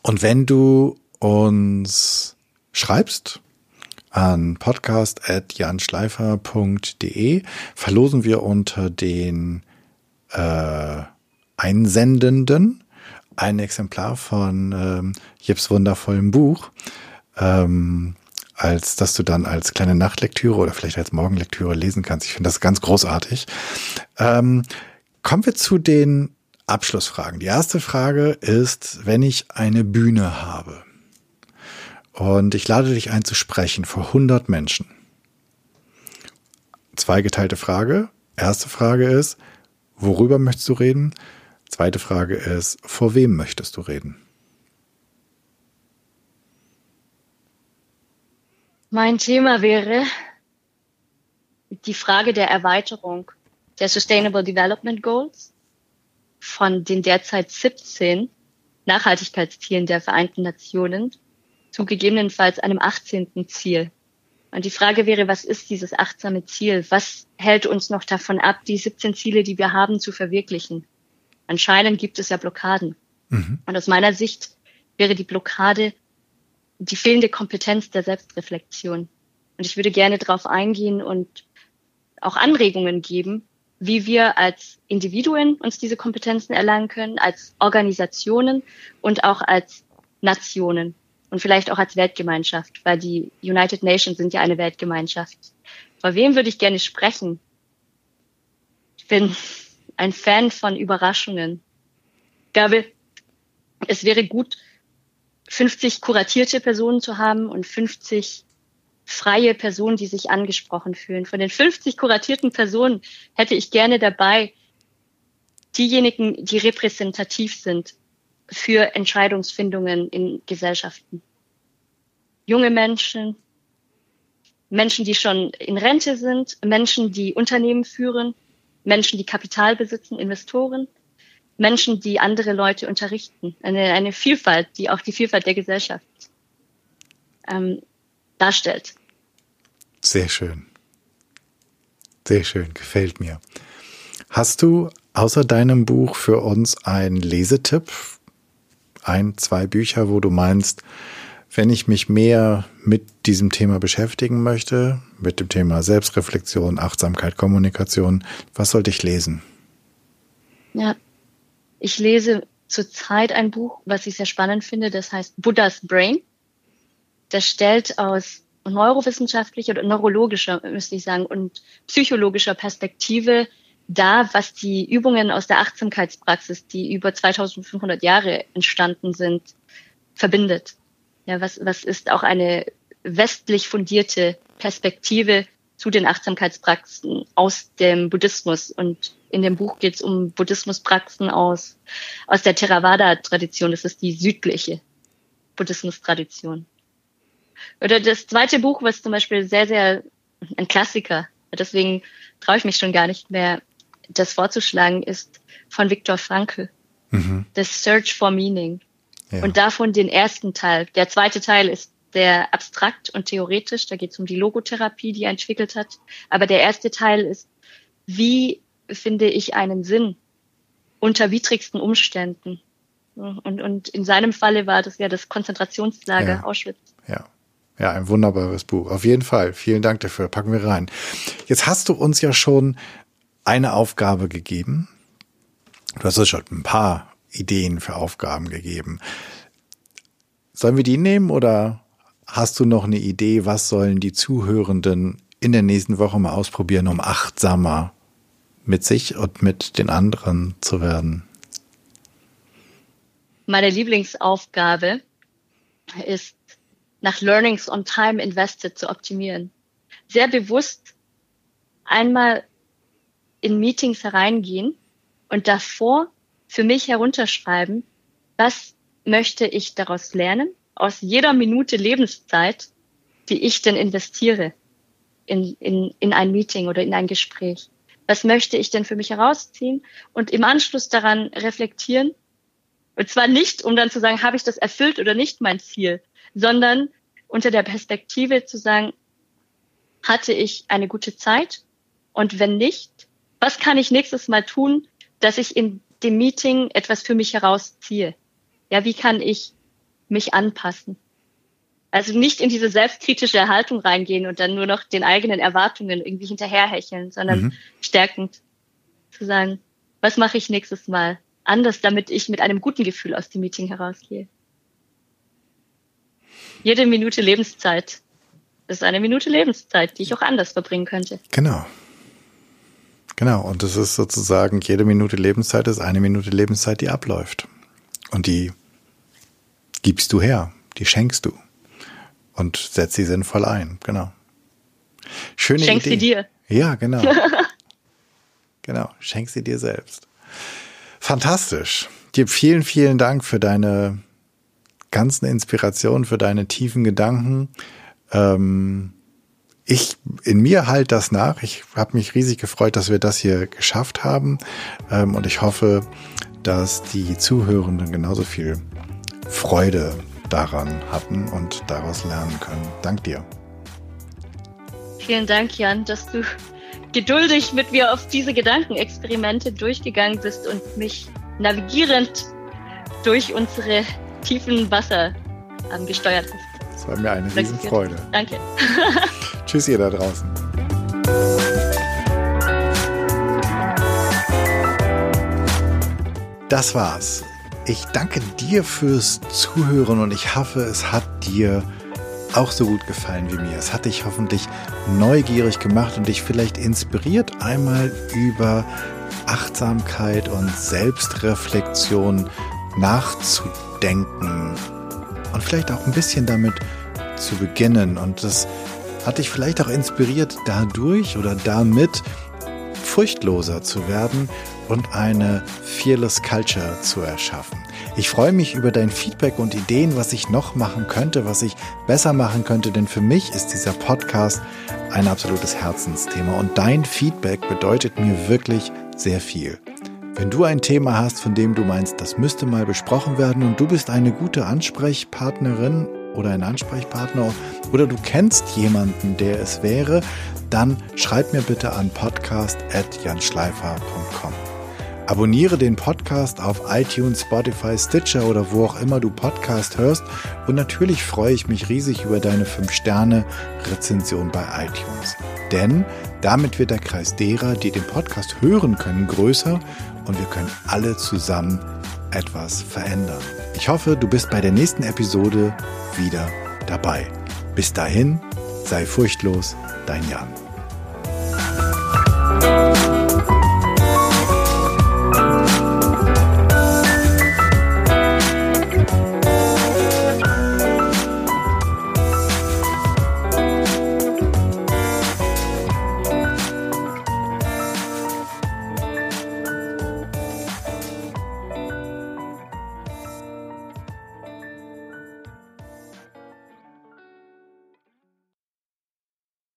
Und wenn du uns schreibst an podcast.janschleifer.de, verlosen wir unter den äh, Einsendenden ein Exemplar von ähm, Jips wundervollem Buch, ähm, als dass du dann als kleine Nachtlektüre oder vielleicht als Morgenlektüre lesen kannst. Ich finde das ganz großartig. Ähm, kommen wir zu den Abschlussfragen. Die erste Frage ist, wenn ich eine Bühne habe und ich lade dich ein zu sprechen vor 100 Menschen. Zweigeteilte Frage. Erste Frage ist, worüber möchtest du reden? Zweite Frage ist, vor wem möchtest du reden? Mein Thema wäre die Frage der Erweiterung der Sustainable Development Goals von den derzeit 17 Nachhaltigkeitszielen der Vereinten Nationen zu gegebenenfalls einem 18. Ziel. Und die Frage wäre, was ist dieses achtsame Ziel? Was hält uns noch davon ab, die 17 Ziele, die wir haben, zu verwirklichen? Anscheinend gibt es ja Blockaden. Mhm. Und aus meiner Sicht wäre die Blockade die fehlende Kompetenz der Selbstreflexion. Und ich würde gerne darauf eingehen und auch Anregungen geben, wie wir als Individuen uns diese Kompetenzen erlangen können, als Organisationen und auch als Nationen und vielleicht auch als Weltgemeinschaft, weil die United Nations sind ja eine Weltgemeinschaft. Vor wem würde ich gerne sprechen? Ich bin ein Fan von Überraschungen. Ich glaube, es wäre gut, 50 kuratierte Personen zu haben und 50 freie Personen, die sich angesprochen fühlen. Von den 50 kuratierten Personen hätte ich gerne dabei diejenigen, die repräsentativ sind für Entscheidungsfindungen in Gesellschaften. Junge Menschen, Menschen, die schon in Rente sind, Menschen, die Unternehmen führen, Menschen, die Kapital besitzen, Investoren, Menschen, die andere Leute unterrichten. Eine, eine Vielfalt, die auch die Vielfalt der Gesellschaft ähm, darstellt. Sehr schön. Sehr schön, gefällt mir. Hast du außer deinem Buch für uns einen Lesetipp? Ein, zwei Bücher, wo du meinst, wenn ich mich mehr mit diesem Thema beschäftigen möchte, mit dem Thema Selbstreflexion, Achtsamkeit, Kommunikation, was sollte ich lesen? Ja, ich lese zurzeit ein Buch, was ich sehr spannend finde, das heißt Buddha's Brain. Das stellt aus neurowissenschaftlicher oder neurologischer, müsste ich sagen, und psychologischer Perspektive da, was die Übungen aus der Achtsamkeitspraxis, die über 2500 Jahre entstanden sind, verbindet. Ja, was, was ist auch eine westlich fundierte Perspektive zu den Achtsamkeitspraxen aus dem Buddhismus. Und in dem Buch geht es um Buddhismuspraxen aus, aus der Theravada-Tradition. Das ist die südliche Buddhismus-Tradition. Oder das zweite Buch, was zum Beispiel sehr, sehr ein Klassiker, deswegen traue ich mich schon gar nicht mehr, das vorzuschlagen, ist von Viktor Frankl. Mhm. The Search for Meaning. Ja. Und davon den ersten Teil. Der zweite Teil ist sehr abstrakt und theoretisch. Da geht es um die Logotherapie, die er entwickelt hat. Aber der erste Teil ist, wie finde ich einen Sinn unter widrigsten Umständen? Und, und in seinem Falle war das ja das Konzentrationslager ja. Auschwitz. Ja. Ja, ein wunderbares Buch. Auf jeden Fall. Vielen Dank dafür. Packen wir rein. Jetzt hast du uns ja schon eine Aufgabe gegeben. Du hast uns schon ein paar Ideen für Aufgaben gegeben. Sollen wir die nehmen oder hast du noch eine Idee, was sollen die Zuhörenden in der nächsten Woche mal ausprobieren, um achtsamer mit sich und mit den anderen zu werden? Meine Lieblingsaufgabe ist, nach Learnings on Time Invested zu optimieren. Sehr bewusst einmal in Meetings hereingehen und davor für mich herunterschreiben, was möchte ich daraus lernen, aus jeder Minute Lebenszeit, die ich denn investiere in, in, in ein Meeting oder in ein Gespräch. Was möchte ich denn für mich herausziehen und im Anschluss daran reflektieren? Und zwar nicht, um dann zu sagen, habe ich das erfüllt oder nicht mein Ziel, sondern unter der Perspektive zu sagen, hatte ich eine gute Zeit? Und wenn nicht, was kann ich nächstes Mal tun, dass ich in dem Meeting etwas für mich herausziehe? Ja, wie kann ich mich anpassen? Also nicht in diese selbstkritische Haltung reingehen und dann nur noch den eigenen Erwartungen irgendwie hinterherhecheln, sondern mhm. stärkend zu sagen, was mache ich nächstes Mal anders, damit ich mit einem guten Gefühl aus dem Meeting herausgehe. Jede Minute Lebenszeit ist eine Minute Lebenszeit, die ich auch anders verbringen könnte. Genau. Genau. Und das ist sozusagen, jede Minute Lebenszeit ist eine Minute Lebenszeit, die abläuft. Und die gibst du her, die schenkst du und setzt sie sinnvoll ein. Genau. Schöne Schenkst Idee. sie dir. Ja, genau. genau. Schenk sie dir selbst. Fantastisch. Dir vielen, vielen Dank für deine ganzen Inspirationen, für deine tiefen Gedanken. Ähm, ich in mir halt das nach. Ich habe mich riesig gefreut, dass wir das hier geschafft haben. Ähm, und ich hoffe, dass die Zuhörenden genauso viel Freude daran hatten und daraus lernen können. Dank dir. Vielen Dank, Jan, dass du geduldig mit mir auf diese Gedankenexperimente durchgegangen bist und mich navigierend durch unsere tiefen Wasser ähm, gesteuert hast. Es war mir eine Riesenfreude. Danke. Tschüss, ihr da draußen. Das war's. Ich danke dir fürs Zuhören und ich hoffe, es hat dir auch so gut gefallen wie mir. Es hat dich hoffentlich neugierig gemacht und dich vielleicht inspiriert, einmal über Achtsamkeit und Selbstreflexion nachzudenken und vielleicht auch ein bisschen damit zu beginnen. Und das hat dich vielleicht auch inspiriert, dadurch oder damit furchtloser zu werden und eine Fearless Culture zu erschaffen. Ich freue mich über dein Feedback und Ideen, was ich noch machen könnte, was ich besser machen könnte, denn für mich ist dieser Podcast ein absolutes Herzensthema und dein Feedback bedeutet mir wirklich sehr viel. Wenn du ein Thema hast, von dem du meinst, das müsste mal besprochen werden und du bist eine gute Ansprechpartnerin oder ein Ansprechpartner oder du kennst jemanden, der es wäre, dann schreib mir bitte an podcast.janschleifer.com. Abonniere den Podcast auf iTunes, Spotify, Stitcher oder wo auch immer du Podcast hörst. Und natürlich freue ich mich riesig über deine 5-Sterne-Rezension bei iTunes. Denn damit wird der Kreis derer, die den Podcast hören können, größer und wir können alle zusammen etwas verändern. Ich hoffe, du bist bei der nächsten Episode wieder dabei. Bis dahin, sei furchtlos, dein Jan.